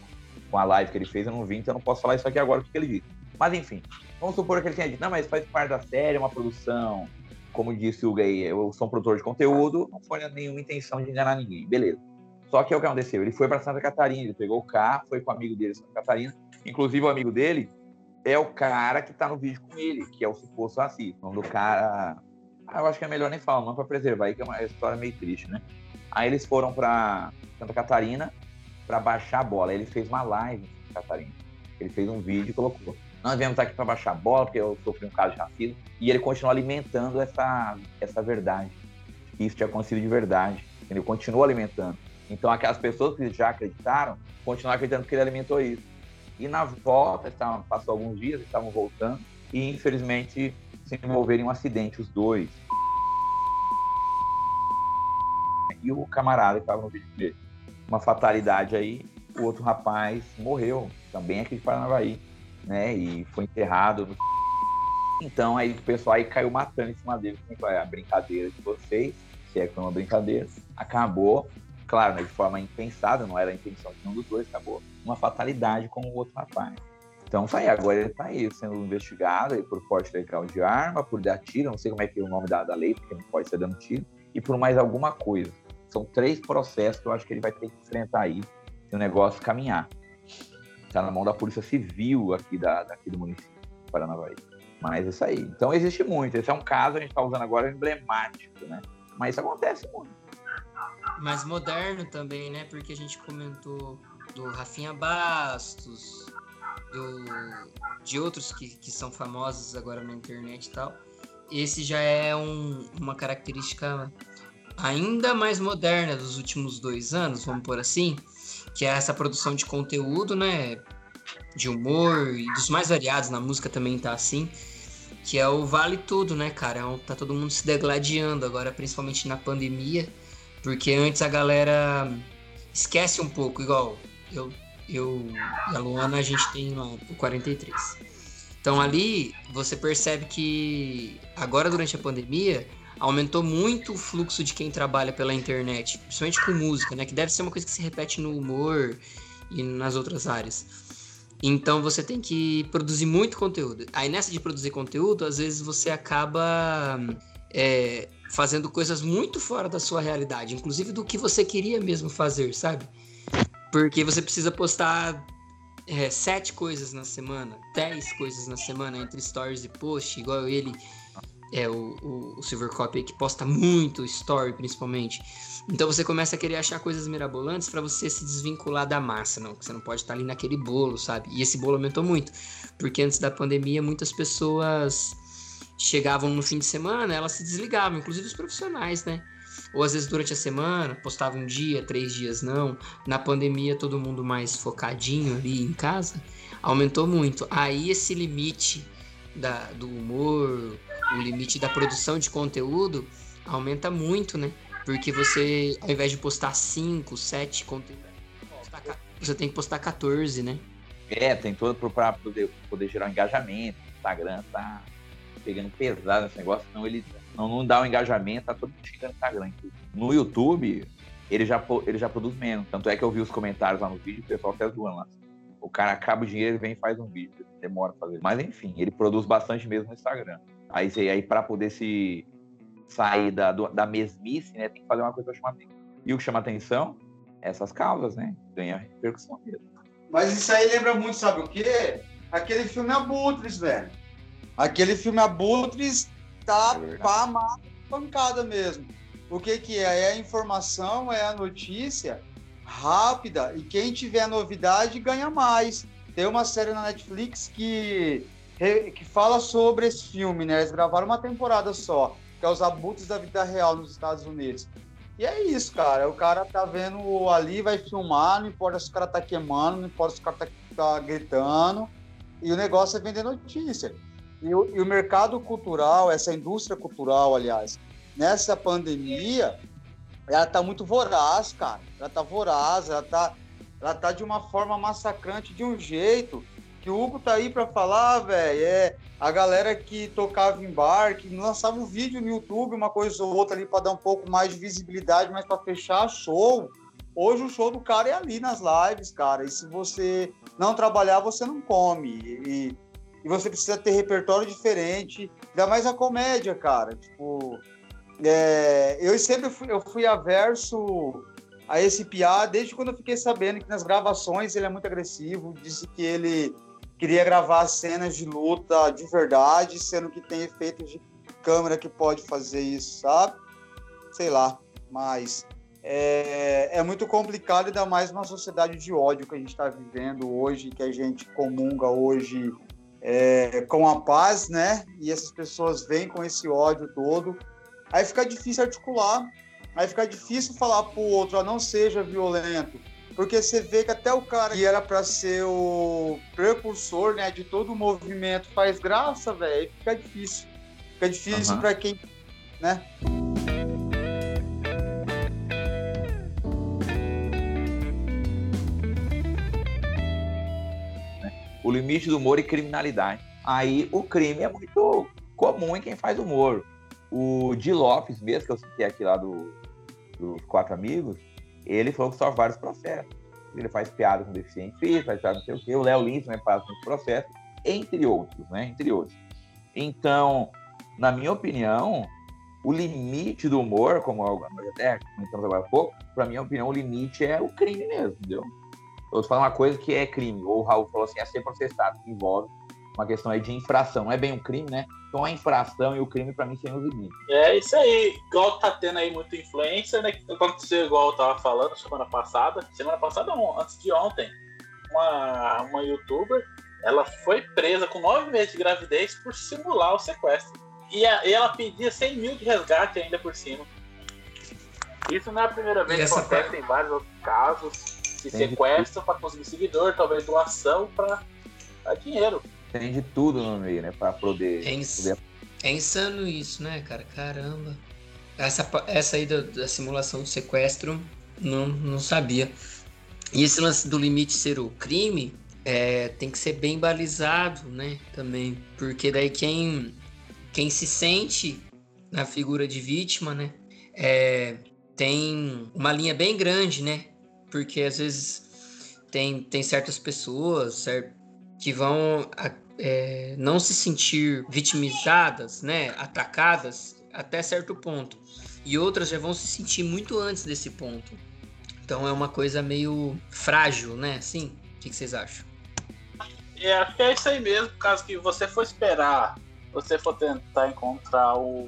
com a live que ele fez, eu não vi, então eu não posso falar isso aqui agora, o que ele disse. Mas enfim, vamos supor que ele tenha dito, não, mas faz parte da série, é uma produção, como disse o Gay, eu sou um produtor de conteúdo, não foi nenhuma intenção de enganar ninguém, beleza. Só que é o que aconteceu, ele foi para Santa Catarina, ele pegou o carro, foi com o amigo dele Santa Catarina, inclusive o amigo dele é o cara que tá no vídeo com ele, que é o suposto racista. O nome do cara, ah, eu acho que é melhor nem falar, não para preservar, aí que é uma história meio triste, né? Aí eles foram para Santa Catarina para baixar a bola, aí ele fez uma live em Santa Catarina, ele fez um vídeo e colocou nós viemos aqui para baixar a bola, porque eu sofri um caso de racismo, e ele continuou alimentando essa, essa verdade. Isso tinha acontecido de verdade. Ele continuou alimentando. Então, aquelas pessoas que já acreditaram, continuaram acreditando que ele alimentou isso. E na volta, estavam, passou alguns dias, estavam voltando, e infelizmente se envolveram em um acidente, os dois. E o camarada que estava no vídeo dele. Uma fatalidade aí, o outro rapaz morreu, também aqui de Paranavaí né? E foi enterrado. No... Então aí o pessoal aí caiu matando em cima dele. Como foi a brincadeira de vocês? Se é que foi uma brincadeira. Acabou, claro, né, de forma impensada, não era a intenção de nenhum dos dois, acabou uma fatalidade com o outro rapaz. Então tá aí, agora ele tá aí sendo investigado aí por porte legal de arma, por dar tiro, não sei como é que é o nome da, da lei, porque não pode ser dando tiro, e por mais alguma coisa. São três processos que eu acho que ele vai ter que enfrentar aí se o negócio caminhar está na mão da Polícia Civil aqui, da, daqui do município de Paranavaí. Mas isso aí. Então existe muito. Esse é um caso, a gente está usando agora emblemático, né? Mas isso acontece muito. Mais moderno também, né? Porque a gente comentou do Rafinha Bastos, do, de outros que, que são famosos agora na internet e tal. Esse já é um, uma característica ainda mais moderna dos últimos dois anos, vamos por assim, que é essa produção de conteúdo, né? De humor e dos mais variados, na música também tá assim. Que é o Vale Tudo, né, cara? É Tá todo mundo se degladiando agora, principalmente na pandemia. Porque antes a galera esquece um pouco, igual eu, eu e a Luana, a gente tem lá o 43. Então ali você percebe que agora durante a pandemia aumentou muito o fluxo de quem trabalha pela internet, principalmente com música, né? Que deve ser uma coisa que se repete no humor e nas outras áreas. Então você tem que produzir muito conteúdo. Aí nessa de produzir conteúdo, às vezes você acaba é, fazendo coisas muito fora da sua realidade, inclusive do que você queria mesmo fazer, sabe? Porque você precisa postar é, sete coisas na semana, dez coisas na semana entre stories e post, igual ele, é o, o, o Silver Copy que posta muito story principalmente. Então você começa a querer achar coisas mirabolantes para você se desvincular da massa, não, você não pode estar ali naquele bolo, sabe? E esse bolo aumentou muito, porque antes da pandemia muitas pessoas chegavam no fim de semana, elas se desligavam, inclusive os profissionais, né? Ou às vezes durante a semana, postava um dia, três dias não. Na pandemia, todo mundo mais focadinho ali em casa, aumentou muito. Aí esse limite da, do humor, o limite da produção de conteúdo aumenta muito, né? Porque você, ao invés de postar 5, 7 conteúdos, você tem que postar 14, né? É, tem todo para poder, poder gerar um engajamento. Instagram tá pegando pesado esse negócio, senão ele não, não dá o um engajamento, tá todo mundo no Instagram. No YouTube, ele já, ele já produz menos. Tanto é que eu vi os comentários lá no vídeo, o pessoal até zoando lá. O cara acaba o dinheiro, ele vem e faz um vídeo. Demora pra fazer. Mas enfim, ele produz bastante mesmo no Instagram. Aí, aí para poder se sair da, da mesmice, né, tem que fazer uma coisa pra chamar atenção. E o que chama atenção? Essas causas, né? Ganha repercussão mesmo. Mas isso aí lembra muito, sabe o quê? Aquele filme Abutres, velho. Aquele filme Abutres tá é pá, pancada mesmo. O que que é? É a informação, é a notícia rápida e quem tiver novidade ganha mais. Tem uma série na Netflix que, que fala sobre esse filme, né? Eles gravaram uma temporada só, que é os abutres da vida real nos Estados Unidos. E é isso, cara. O cara tá vendo ali, vai filmar, não importa se o cara tá queimando, não importa se o cara tá, tá gritando. E o negócio é vender notícia. E o, e o mercado cultural, essa indústria cultural, aliás, nessa pandemia, ela tá muito voraz, cara. Ela tá voraz, ela tá, ela tá de uma forma massacrante, de um jeito que o Hugo tá aí para falar, velho, é a galera que tocava em bar, que lançava um vídeo no YouTube, uma coisa ou outra ali para dar um pouco mais de visibilidade, mas para fechar show. Hoje o show do cara é ali nas lives, cara. E se você não trabalhar, você não come. E, e você precisa ter repertório diferente. Ainda mais a comédia, cara. Tipo, é, eu sempre fui, eu fui averso a esse piá desde quando eu fiquei sabendo que nas gravações ele é muito agressivo. Disse que ele queria gravar cenas de luta de verdade, sendo que tem efeitos de câmera que pode fazer isso, sabe? Sei lá, mas é, é, muito complicado, ainda mais numa sociedade de ódio que a gente está vivendo hoje, que a gente comunga hoje é, com a paz, né? E essas pessoas vêm com esse ódio todo. Aí fica difícil articular, aí fica difícil falar pro outro, ah, não seja violento. Porque você vê que até o cara que era para ser o precursor, né, de todo o movimento faz graça, velho, fica difícil. Fica difícil uhum. para quem, né? O limite do humor e criminalidade. Aí o crime é muito comum em quem faz humor. O Di Lopes, mesmo que eu citei aqui lá do, dos Quatro Amigos, ele falou que sofre vários processos. Ele faz piada com deficiente físico, faz piada não sei o quê. O Léo Lins também passa muitos processos, entre outros, né? Entre outros. Então, na minha opinião, o limite do humor, como até comentamos agora há pouco, para minha opinião, o limite é o crime mesmo, entendeu? Eu falo uma coisa que é crime, ou o Raul falou assim, é ser processado, que envolve uma questão aí de infração. Não é bem um crime, né? Então a infração e o crime, para mim, são os limites. É isso aí. Igual tá tendo aí muita influência, né? Aconteceu igual eu tava falando semana passada. Semana passada, não, antes de ontem. Uma, uma youtuber, ela foi presa com nove meses de gravidez por simular o sequestro. E, a, e ela pedia 100 mil de resgate ainda por cima. Isso não é a primeira vez que acontece, tem vários outros casos se sequestram para conseguir seguidor, talvez doação para dinheiro. Tem de tudo no meio, né? Para poder, é, ins... poder. É insano isso, né, cara? Caramba. Essa, essa aí da, da simulação do sequestro, não, não sabia. E esse lance do limite ser o crime, é, tem que ser bem balizado, né? Também. Porque daí quem, quem se sente na figura de vítima, né? É, tem uma linha bem grande, né? Porque às vezes tem, tem certas pessoas certo, que vão é, não se sentir vitimizadas, né? Atacadas até certo ponto. E outras já vão se sentir muito antes desse ponto. Então é uma coisa meio frágil, né? Sim. O que, que vocês acham? É, acho que é isso aí mesmo, por causa que você for esperar, você for tentar encontrar o,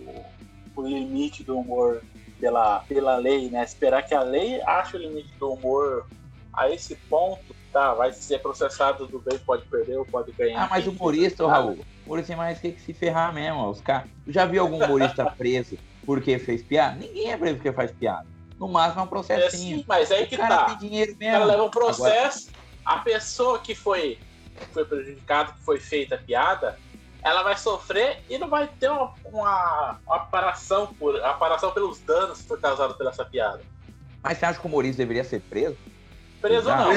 o limite do humor pela, pela lei, né? Esperar que a lei ache o limite do humor a esse ponto, tá? Vai ser processado do bem, pode perder ou pode ganhar. Ah, mas humorista, Raul, humorista é mais que se ferrar mesmo. Os cara... Já viu algum humorista preso porque fez piada? Ninguém é preso porque faz piada. No máximo é um processinho. É, sim, mas aí que tá. Tem dinheiro mesmo. O cara leva um processo, Agora... a pessoa que foi, foi prejudicada, que foi feita a piada, ela vai sofrer e não vai ter uma, uma, uma aparação, por, aparação pelos danos que foi causado pela essa piada. Mas você acha que o humorista deveria ser preso? Preso não.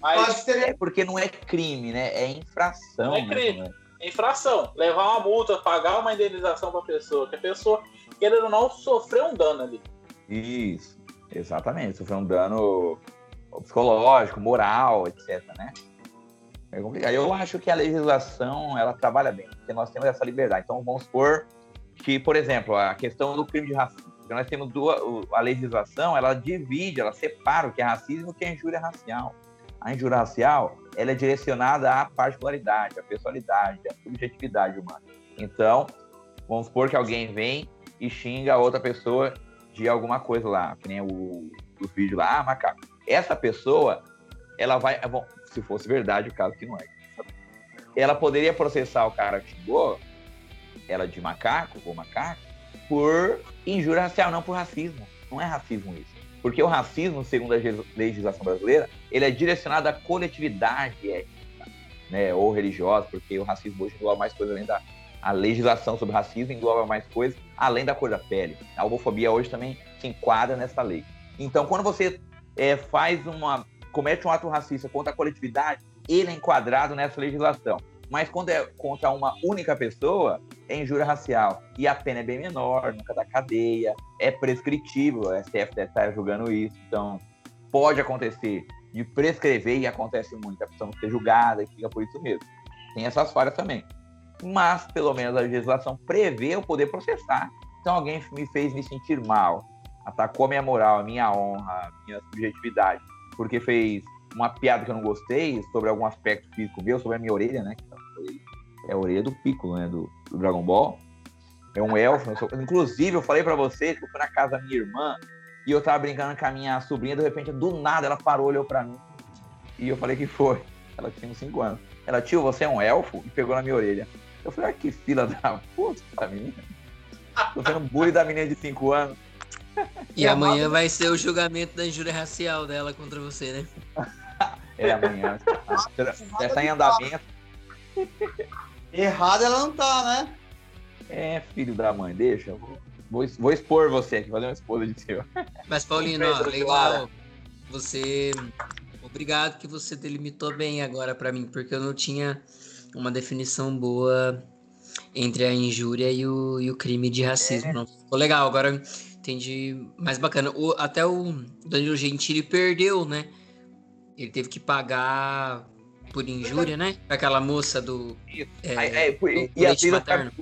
Mas... É porque não é crime, né? É infração. Não é crime. Né? É infração. Levar uma multa, pagar uma indenização para a pessoa, que a pessoa, querendo ou não, sofreu um dano ali. Isso, exatamente. Sofreu um dano psicológico, moral, etc, né? É complicado. Eu acho que a legislação, ela trabalha bem, porque nós temos essa liberdade. Então, vamos supor que, por exemplo, a questão do crime de racismo. Nós temos duas, a legislação, ela divide, ela separa o que é racismo e o que é injúria racial. A injúria racial, ela é direcionada à particularidade, à personalidade, à subjetividade humana. Então, vamos supor que alguém vem e xinga a outra pessoa de alguma coisa lá, que nem o, o vídeo lá, ah, macaco. Essa pessoa, ela vai. Bom, se fosse verdade, o caso que não é. Ela poderia processar o cara que xingou ela de macaco ou macaco por injúria racial, não por racismo. Não é racismo isso. Porque o racismo, segundo a legislação brasileira, ele é direcionado à coletividade étnica, né, ou religiosa, porque o racismo hoje engloba mais coisas além da a legislação sobre racismo engloba mais coisas além da cor da pele. A homofobia hoje também se enquadra nessa lei. Então, quando você é, faz uma comete um ato racista contra a coletividade, ele é enquadrado nessa legislação. Mas quando é contra uma única pessoa, é injúria racial. E a pena é bem menor, nunca dá cadeia, é prescritível, o STF deve estar julgando isso. Então, pode acontecer de prescrever, e acontece muito, a pessoa não ser julgada e fica por isso mesmo. Tem essas falhas também. Mas, pelo menos, a legislação prevê eu poder processar. Então, alguém me fez me sentir mal, atacou minha moral, minha honra, minha subjetividade porque fez uma piada que eu não gostei sobre algum aspecto físico meu, sobre a minha orelha, né? É a orelha do Piccolo, né? Do, do Dragon Ball. É um elfo. Eu sou... Inclusive, eu falei para vocês que eu fui na casa da minha irmã e eu tava brincando com a minha sobrinha, de repente, do nada, ela parou, olhou pra mim. E eu falei que foi. Ela tinha uns 5 anos. Ela, tio, você é um elfo? E pegou na minha orelha. Eu falei, ah, que fila da puta, menina. Tô sendo bullying da menina de 5 anos. E, amanhã vai ser o julgamento da injúria racial dela contra você, né? é, amanhã. Já está em andamento. Errada ela não tá, né? É, filho da mãe, deixa. Vou, vou expor você aqui, fazer uma esposa de seu. Mas, Paulino, ó, legal. Você. Obrigado que você delimitou bem agora para mim, porque eu não tinha uma definição boa entre a injúria e o, e o crime de racismo. É. Não. Ficou legal, agora entendi mais bacana. O, até o Danilo Gentili perdeu, né? Ele teve que pagar por injúria, né? Aquela moça do. É, é, do e, a materno.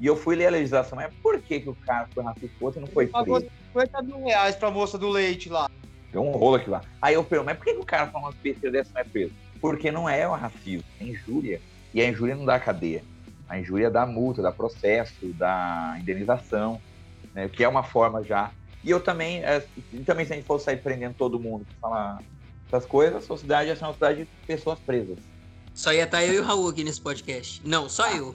e eu fui ler a legislação, mas por que, que o cara foi racista e não foi preso? 50 mil reais pra moça do leite lá. Deu um rolo aqui lá. Aí eu pergunto, mas por que, que o cara fala umas besteiras dessas não é preso? Porque não é o racismo, é injúria. E a injúria não dá cadeia. A injúria dá multa, dá processo, dá indenização né, que é uma forma já. E eu também, é, também se a gente fosse sair prendendo todo mundo falar essas coisas, a sociedade ia ser uma sociedade de pessoas presas. Só ia estar eu e o Raul aqui nesse podcast. Não, só eu.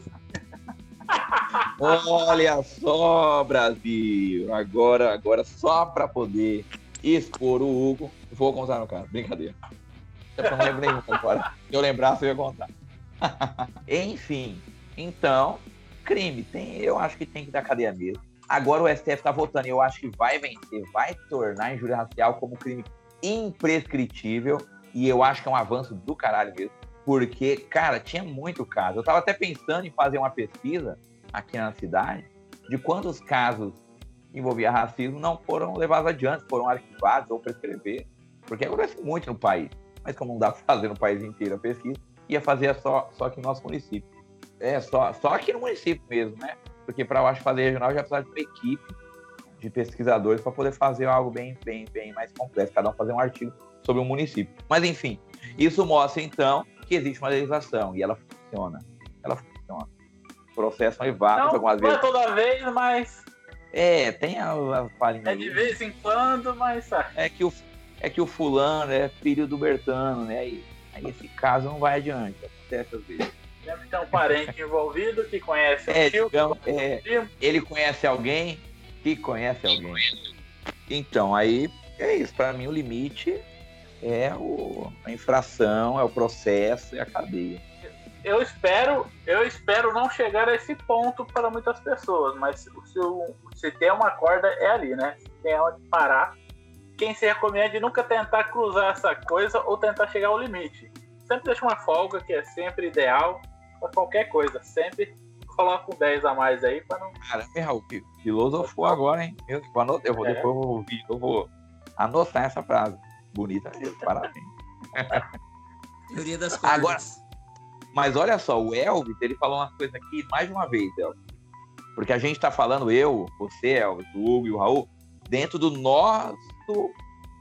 Olha só, Brasil! Agora, agora só para poder expor o Hugo, vou contar no caso. Brincadeira. Eu não lembro nenhum agora. Se eu lembrasse, eu ia contar. Enfim, então, crime. Tem, eu acho que tem que dar cadeia mesmo. Agora o STF está votando e eu acho que vai vencer, vai tornar a injúria racial como crime imprescritível. E eu acho que é um avanço do caralho mesmo. Porque, cara, tinha muito caso. Eu tava até pensando em fazer uma pesquisa aqui na cidade de quantos casos envolvia racismo não foram levados adiante, foram arquivados ou prescrever. Porque acontece muito no país. Mas como não dá para fazer no país inteiro a pesquisa, ia fazer só, só aqui no nosso município. É, só, só aqui no município mesmo, né? Porque para eu acho fazer regional já precisa de uma equipe de pesquisadores para poder fazer algo bem, bem, bem mais complexo, cada um fazer um artigo sobre um município. Mas enfim, isso mostra então que existe uma legislação e ela funciona. Ela funciona. O processo não evada algumas não é vezes. Não é toda vez, mas. É, tem a, a É de vez em quando, mas. É que o, é que o fulano é filho do Bertano, né? Aí, aí esse caso não vai adiante. Acontece às vezes. Ter um parente envolvido que conhece é, tio, digamos, é, Ele conhece alguém que conhece alguém. Então, aí é isso. Para mim, o limite é o, a infração, é o processo, é a cadeia. Eu espero, eu espero não chegar a esse ponto para muitas pessoas, mas se, se tem uma corda é ali, né? Se tem que parar. Quem se recomenda é nunca tentar cruzar essa coisa ou tentar chegar ao limite. Sempre deixa uma folga, que é sempre ideal, para qualquer coisa. Sempre coloca um 10 a mais aí para não. Cara, Raul, filosofou agora, hein? Eu, eu vou, é. depois eu vou ouvir, eu vou anotar essa frase. Bonita mesmo, parabéns. Teoria das coisas. Agora, mas olha só, o Elvis, ele falou uma coisa aqui mais uma vez, Elvis. Porque a gente está falando, eu, você, Elvis, o Hugo e o Raul, dentro do nosso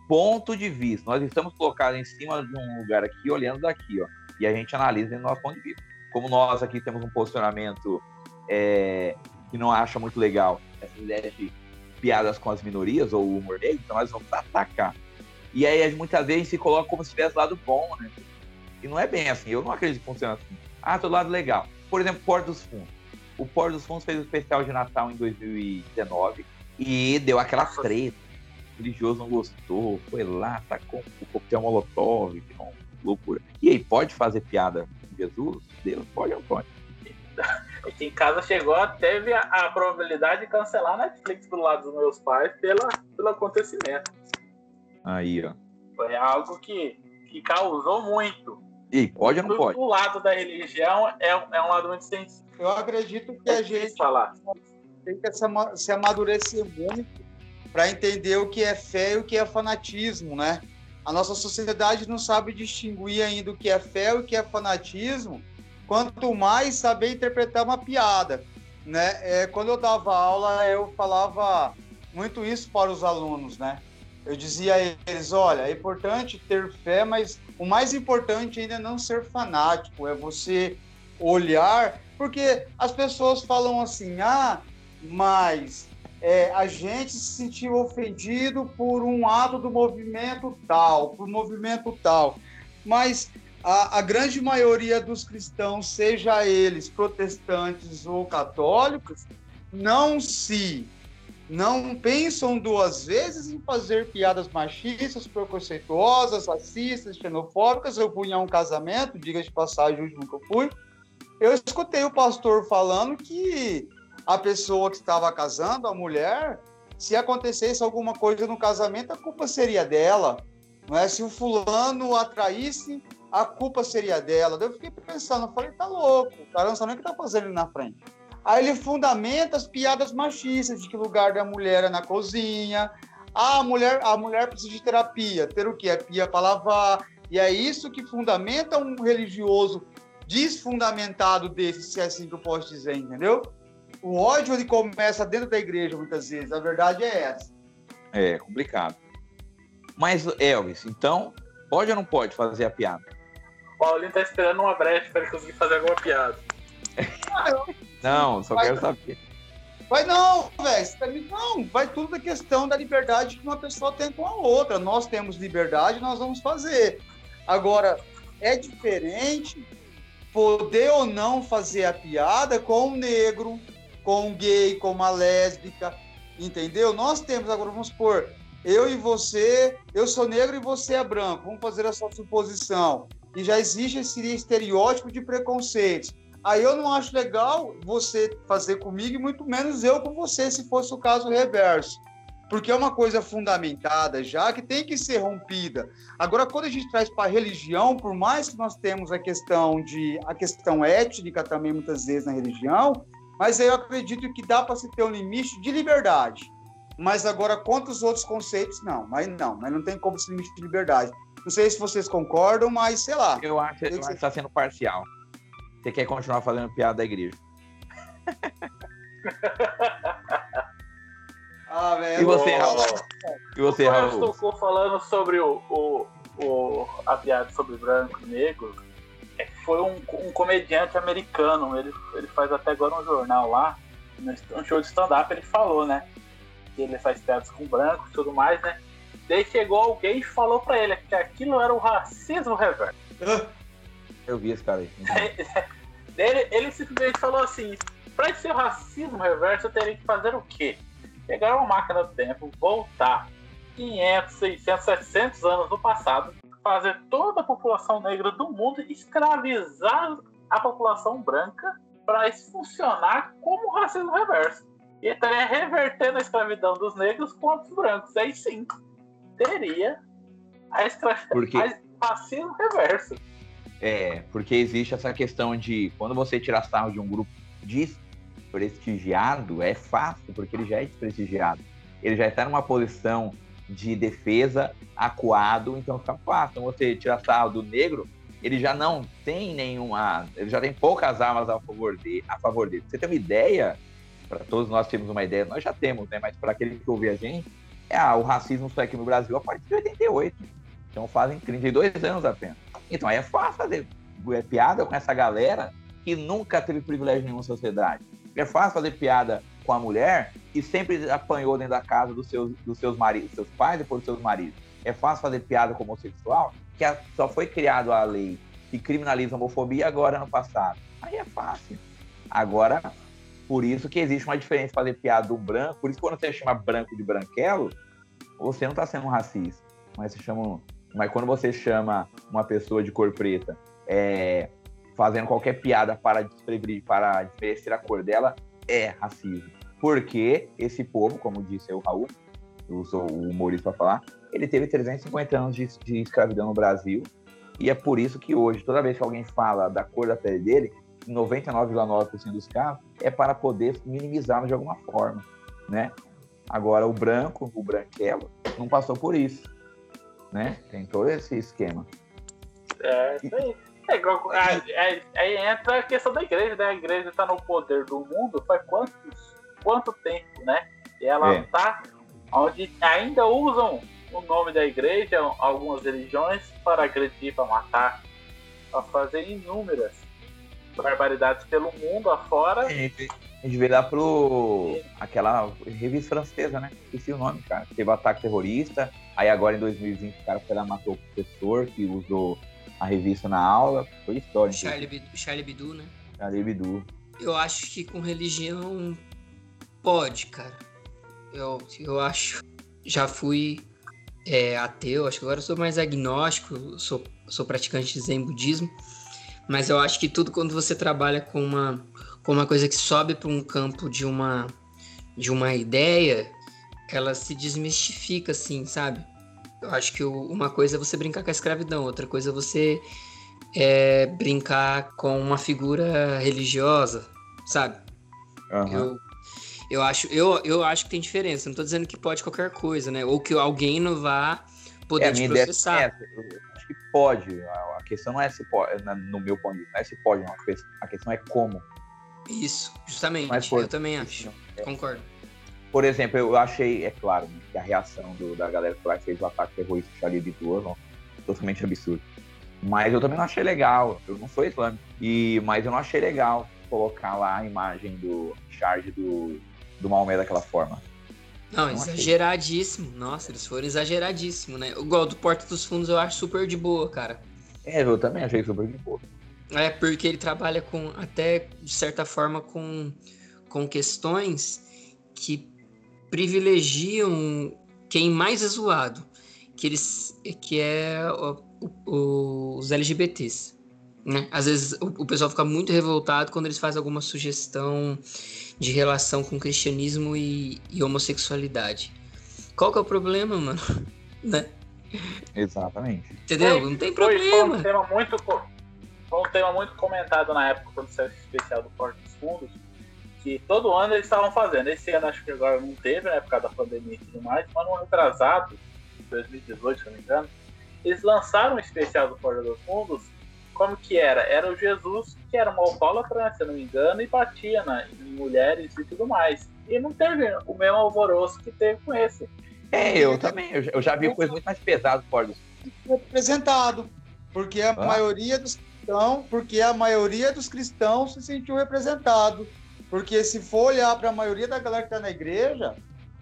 ponto de vista. Nós estamos colocados em cima de um lugar aqui, olhando daqui, ó. E a gente analisa dentro do nosso ponto de vista. Como nós aqui temos um posicionamento é, que não acha muito legal essa ideia de piadas com as minorias ou humor negro, então nós vamos atacar. E aí, muitas vezes, se coloca como se tivesse lado bom, né? E não é bem assim. Eu não acredito que funcione assim. Ah, todo lado legal. Por exemplo, Porto dos Fundos. O Porto dos Fundos fez o especial de Natal em 2019 e deu aquela treta. O religioso não gostou, foi lá, tacou o coquetel molotov, que não, loucura. E aí, pode fazer piada Jesus? Deus pode ou não pode? Aqui em casa chegou, teve a, a probabilidade de cancelar a Netflix do lado dos meus pais pela, pelo acontecimento. Aí, ó. Foi algo que, que causou muito. E pode ou não pode? O lado da religião é, é um lado muito sensível. Eu acredito que é a gente falar. tem que se amadurecer muito para entender o que é fé e o que é fanatismo, né? A nossa sociedade não sabe distinguir ainda o que é fé e o que é fanatismo, quanto mais saber interpretar uma piada, né? É, quando eu dava aula, eu falava muito isso para os alunos, né? eu dizia a eles: olha, é importante ter fé, mas o mais importante ainda é não ser fanático, é você olhar, porque as pessoas falam assim: ah, mas é, a gente se sentiu ofendido por um ato do movimento tal, por um movimento tal. Mas a, a, grande maioria dos cristãos, seja eles protestantes ou católicos, não se não pensam duas vezes em fazer piadas machistas, preconceituosas, racistas, xenofóbicas. Eu fui em um casamento, diga de passagem, que eu fui. Eu escutei o pastor falando que a pessoa que estava casando, a mulher, se acontecesse alguma coisa no casamento, a culpa seria dela. Não é? Se o fulano atraísse, a culpa seria dela. Eu fiquei pensando, eu falei, tá louco, o cara não sabe nem o que tá fazendo ali na frente. Aí ele fundamenta as piadas machistas, de que lugar da mulher é na cozinha. Ah, a mulher, a mulher precisa de terapia. Ter o quê? É pia para lavar. E é isso que fundamenta um religioso desfundamentado desse, se é assim que eu posso dizer, entendeu? O ódio ele começa dentro da igreja muitas vezes. A verdade é essa. É complicado. Mas, Elvis, então, pode ou não pode fazer a piada? O Paulinho tá esperando uma brecha para ele conseguir fazer alguma piada. Não, só vai, quero saber. Vai não, velho. Não, vai tudo da questão da liberdade que uma pessoa tem com a outra. Nós temos liberdade, nós vamos fazer. Agora, é diferente poder ou não fazer a piada com um negro, com um gay, com uma lésbica, entendeu? Nós temos, agora vamos supor, eu e você, eu sou negro e você é branco, vamos fazer essa suposição. E já existe esse estereótipo de preconceitos. Aí eu não acho legal você fazer comigo e muito menos eu com você, se fosse o caso reverso. porque é uma coisa fundamentada já que tem que ser rompida. Agora, quando a gente traz para a religião, por mais que nós temos a questão de a questão étnica também muitas vezes na religião, mas eu acredito que dá para se ter um limite de liberdade. Mas agora, quanto os outros conceitos, não. Mas não, mas não tem como esse limite de liberdade. Não sei se vocês concordam, mas sei lá. Eu acho, eu acho que está sendo parcial. Você quer continuar fazendo piada da igreja. Ah, velho. E você, Raul? E você, o Raul? tocou falando sobre o, o, o, a piada sobre branco e negro. É, Foi um, um comediante americano, ele, ele faz até agora um jornal lá, um show de stand-up, ele falou, né? Que ele faz piadas com branco e tudo mais, né? Daí chegou alguém e falou pra ele que aquilo era o racismo reverso. Eu vi esse cara aí. Ele, ele simplesmente falou assim: pra ser o racismo reverso, eu teria que fazer o quê? Pegar uma máquina do tempo, voltar 500, 600, 700 anos no passado, fazer toda a população negra do mundo escravizar a população branca para isso funcionar como racismo reverso. E estaria revertendo a escravidão dos negros contra os brancos. Aí sim, teria a escravidão. Porque- Racismo reverso. É, porque existe essa questão de quando você tira sarro de um grupo desprestigiado, é fácil, porque ele já é desprestigiado. Ele já está numa posição de defesa, acuado, então fica fácil. Então você tira sarro do negro, ele já não tem nenhuma. Ele já tem poucas armas a favor, de, a favor dele. Você tem uma ideia? Para todos nós temos uma ideia, nós já temos, né? Mas para aquele que ouve a gente, é, ah, o racismo só aqui no Brasil a partir de 88. Então fazem 32 anos apenas. Então aí é fácil fazer piada com essa galera que nunca teve privilégio nenhum na sociedade. É fácil fazer piada com a mulher que sempre apanhou dentro da casa dos seus, dos seus maridos, dos seus pais depois dos seus maridos. É fácil fazer piada com homossexual que a- só foi criado a lei que criminaliza a homofobia agora no passado. Aí é fácil. Agora, por isso que existe uma diferença fazer piada do branco. Por isso que quando você chama branco de branquelo, você não está sendo um racista. Mas, você chama, mas quando você chama uma pessoa de cor preta é, fazendo qualquer piada para, desprevenir- para desmerecer a cor dela, é racismo. Porque esse povo, como disse o Raul, eu sou o humorista para falar, ele teve 350 anos de, de escravidão no Brasil. E é por isso que hoje, toda vez que alguém fala da cor da pele dele, em 99,9% dos casos, é para poder minimizá-lo de alguma forma, né? Agora, o branco, o branquelo, não passou por isso, né? Tem todo esse esquema. É, isso aí. É igual- aí, aí- entra a questão da igreja, né? A igreja está no poder do mundo faz quantos, quanto tempo, né? E ela É. está onde ainda usam o nome da igreja, algumas religiões, para agredir, para matar, para fazer inúmeras barbaridades pelo mundo afora. A gente, a gente vê lá pro. aquela revista francesa, né? Esqueci o nome, cara. Teve um ataque terrorista. Aí agora em 2020 o cara foi lá matou o professor que usou a revista na aula. Foi história. Charlie, Bidu, Charlie Bidu, né? Charlie Bidu. Eu acho que com religião pode, cara. Eu, eu acho. Já fui é, ateu, acho que agora eu sou mais agnóstico, sou, sou praticante de Zen budismo. Mas eu acho que tudo quando você trabalha com uma, com uma coisa que sobe para um campo de uma, de uma ideia, ela se desmistifica, assim, sabe? Eu acho que uma coisa é você brincar com a escravidão, outra coisa é você é, brincar com uma figura religiosa, sabe? Aham. Eu, eu, acho, eu, eu acho que tem diferença. Não tô dizendo que pode qualquer coisa, né? Ou que alguém não vá poder É, te minha ideia processar. é essa. Eu acho que pode. A questão não é se pode, no meu ponto de vista, não é se pode, não. A que- A questão é como. Isso, justamente. Mas, eu também acho. É. Concordo. Por exemplo, eu achei, é claro, que a reação do- da galera que lá fez o ataque terrorista Charlie Hebdo não, totalmente absurdo. Mas eu também não achei legal. Eu não sou islâmico. E, mas eu não achei legal colocar lá a imagem do charge do, do Maomé daquela forma. Não, Não achei. exageradíssimo. Nossa, eles foram exageradíssimo, né? Igual do Porta dos Fundos eu acho super de boa, cara. É, eu também achei super de boa. É porque ele trabalha com, até de certa forma, com, com questões que privilegiam quem mais é zoado, que, eles, que é o- o- os LGBTs. Né? Às vezes o, o pessoal fica muito revoltado quando eles fazem alguma sugestão de relação com cristianismo e, e homossexualidade. Qual que é o problema, mano? Né? Exatamente. Entendeu? Não tem Foi, foi problema. um tema muito foi um tema muito comentado na época quando saiu esse especial do Porto dos Fundos, que todo ano eles estavam fazendo. Esse ano acho que agora não teve, né, por causa da pandemia e tudo mais, mas no ano retrasado, 2018, se não me engano, eles lançaram um especial do Porto dos Fundos. Como que era? Era o Jesus que era um alcoólatra, né, se eu não me engano, e batia na, em mulheres e tudo mais. E não teve o mesmo alvoroço que teve com esse. É, eu também. Eu, já- eu já vi coisa muito mais pesada fora dos. representado, porque a Ah. maioria dos cristãos, porque a maioria dos cristãos se sentiu representado, porque se for olhar para a maioria da galera que está na igreja,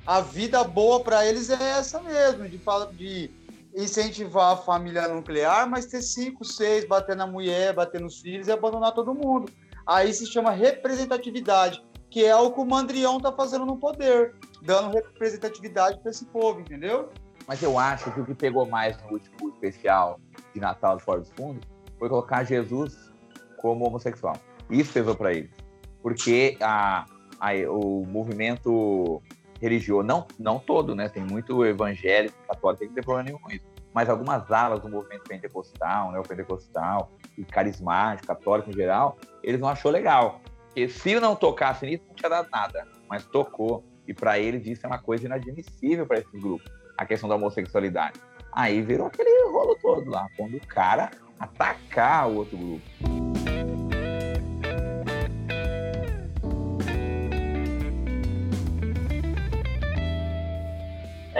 a vida boa para eles é essa mesmo, de de incentivar a família nuclear, mas ter cinco, seis, bater na mulher, bater nos filhos e abandonar todo mundo. Aí se chama representatividade, que é o que o Mandrião tá fazendo no poder, dando representatividade para esse povo, entendeu? Mas eu acho que o que pegou mais no último especial de Natal de Fora dos Fundos foi colocar Jesus como homossexual. Isso pesou para eles. Porque a, a- o movimento religioso, não, não todo, né? Tem muito evangélico, católico, que tem problema nenhum com isso. Mas algumas alas do movimento pentecostal, neopentecostal e carismático, católico em geral, eles não achou legal. Porque se não tocasse nisso, não tinha dado nada. Mas tocou. E para eles isso é uma coisa inadmissível para esse grupo a questão da homossexualidade. Aí virou aquele rolo todo lá, quando o cara atacar o outro grupo.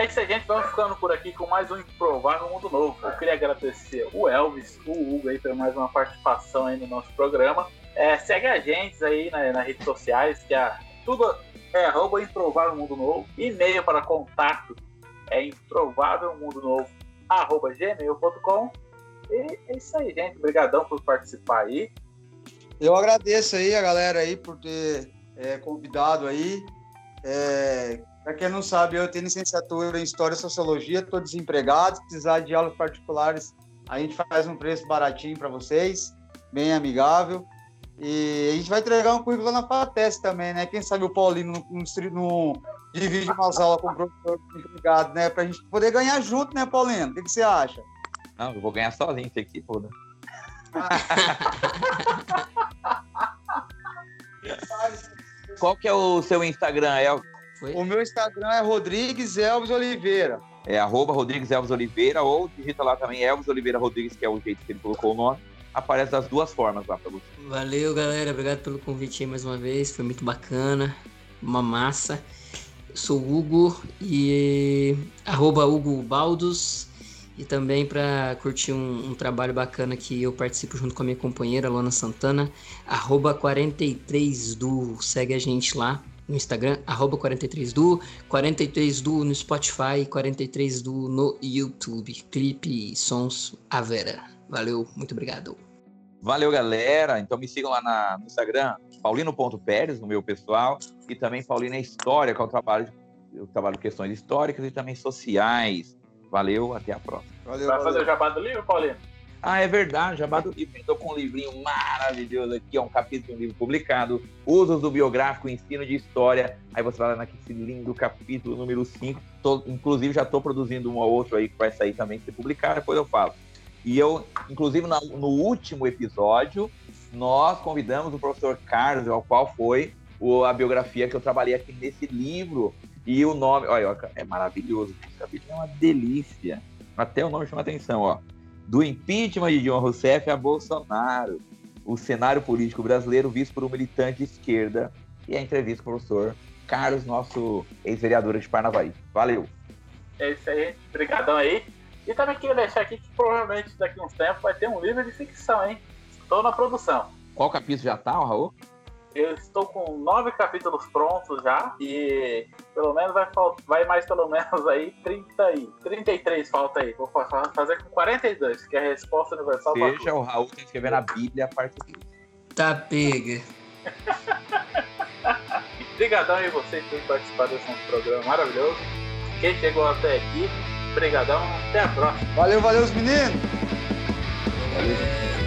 É isso aí, gente. Vamos ficando por aqui com mais um Improvável Mundo Novo. Eu queria agradecer o Elvis, o Hugo aí por mais uma participação aí no nosso programa. É, segue a gente aí na- nas redes sociais, que é tudo é arroba Improvável Mundo Novo. E-mail para contato é improvável mundo novo arroba gmail.com. E é isso aí, gente. Obrigadão por participar aí. Eu agradeço aí a galera aí por ter é, convidado aí. É, para quem não sabe, eu tenho licenciatura em História e Sociologia, estou desempregado. Se precisar de aulas particulares, a gente faz um preço baratinho para vocês, bem amigável. E a gente vai entregar um currículo lá na FATES também, né? Quem sabe o Paulino não, divide umas aulas com o professor desempregado, né? Para a gente poder ganhar junto, né, Paulino? O que, que você acha? Não, eu vou ganhar sozinho isso aqui, foda. Qual que é o seu Instagram, El? Foi? O meu Instagram é Rodrigues Elvis Oliveira. É arroba Rodrigues Elvis Oliveira, ou digita lá também Elvis Oliveira Rodrigues, que é o jeito que ele colocou o nome. Aparece das duas formas lá pra você. Valeu, galera. Obrigado pelo convite aí mais uma vez. Foi muito bacana. Uma massa. Eu sou o Hugo e arroba Hugo Baldos. E também para curtir um, um trabalho bacana que eu participo junto com a minha companheira, Luana Santana, arroba 43du. Segue a gente lá no Instagram, arroba 43du, 43du no Spotify, 43du no YouTube. Clipe, sons, a Vera. Valeu, muito obrigado. Valeu, galera. Então me sigam lá na- no Instagram, paulino.pérez, no meu pessoal, e também Paulina História, que é o trabalho, eu trabalho questões históricas e também sociais. Valeu, até a próxima. Valeu, Vai valeu. fazer o jabá do livro, Paulinho? Ah, é verdade, Jabá do livro. Estou com um livrinho maravilhoso aqui, é um capítulo de um livro publicado, Usos do Biográfico, Ensino de História. Aí você vai lá naquele lindo capítulo número 5. Tô- inclusive, já estou produzindo um ou outro aí que vai sair também, se publicar, depois eu falo. E eu, inclusive, na- no último episódio, nós convidamos o professor Carlos, ao qual foi o- a biografia que eu trabalhei aqui nesse livro. E o nome, olha, é maravilhoso. Esse capítulo é uma delícia. Até o nome chama atenção, ó do impeachment de Dilma Rousseff a Bolsonaro, o cenário político brasileiro visto por um militante de esquerda e a entrevista com o professor Carlos, nosso ex-vereador de Parnavaí. Valeu! É isso aí, gente. Obrigadão aí. E também queria deixar aqui que provavelmente daqui a uns tempos vai ter um livro de ficção, hein? Estou na produção. Qual capítulo já tá, Raul? Eu estou com nove capítulos prontos já e pelo menos vai, vai mais pelo menos aí 30 e 33 falta aí. Vou fa- fazer com 42, que é a resposta universal para Seja o Raul tá escrevendo a Bíblia, a parte 2. Tá pega. Obrigadão aí vocês por participar desse programa maravilhoso. Quem chegou até aqui, brigadão, até a próxima. Valeu, valeu, os meninos. Valeu, galera.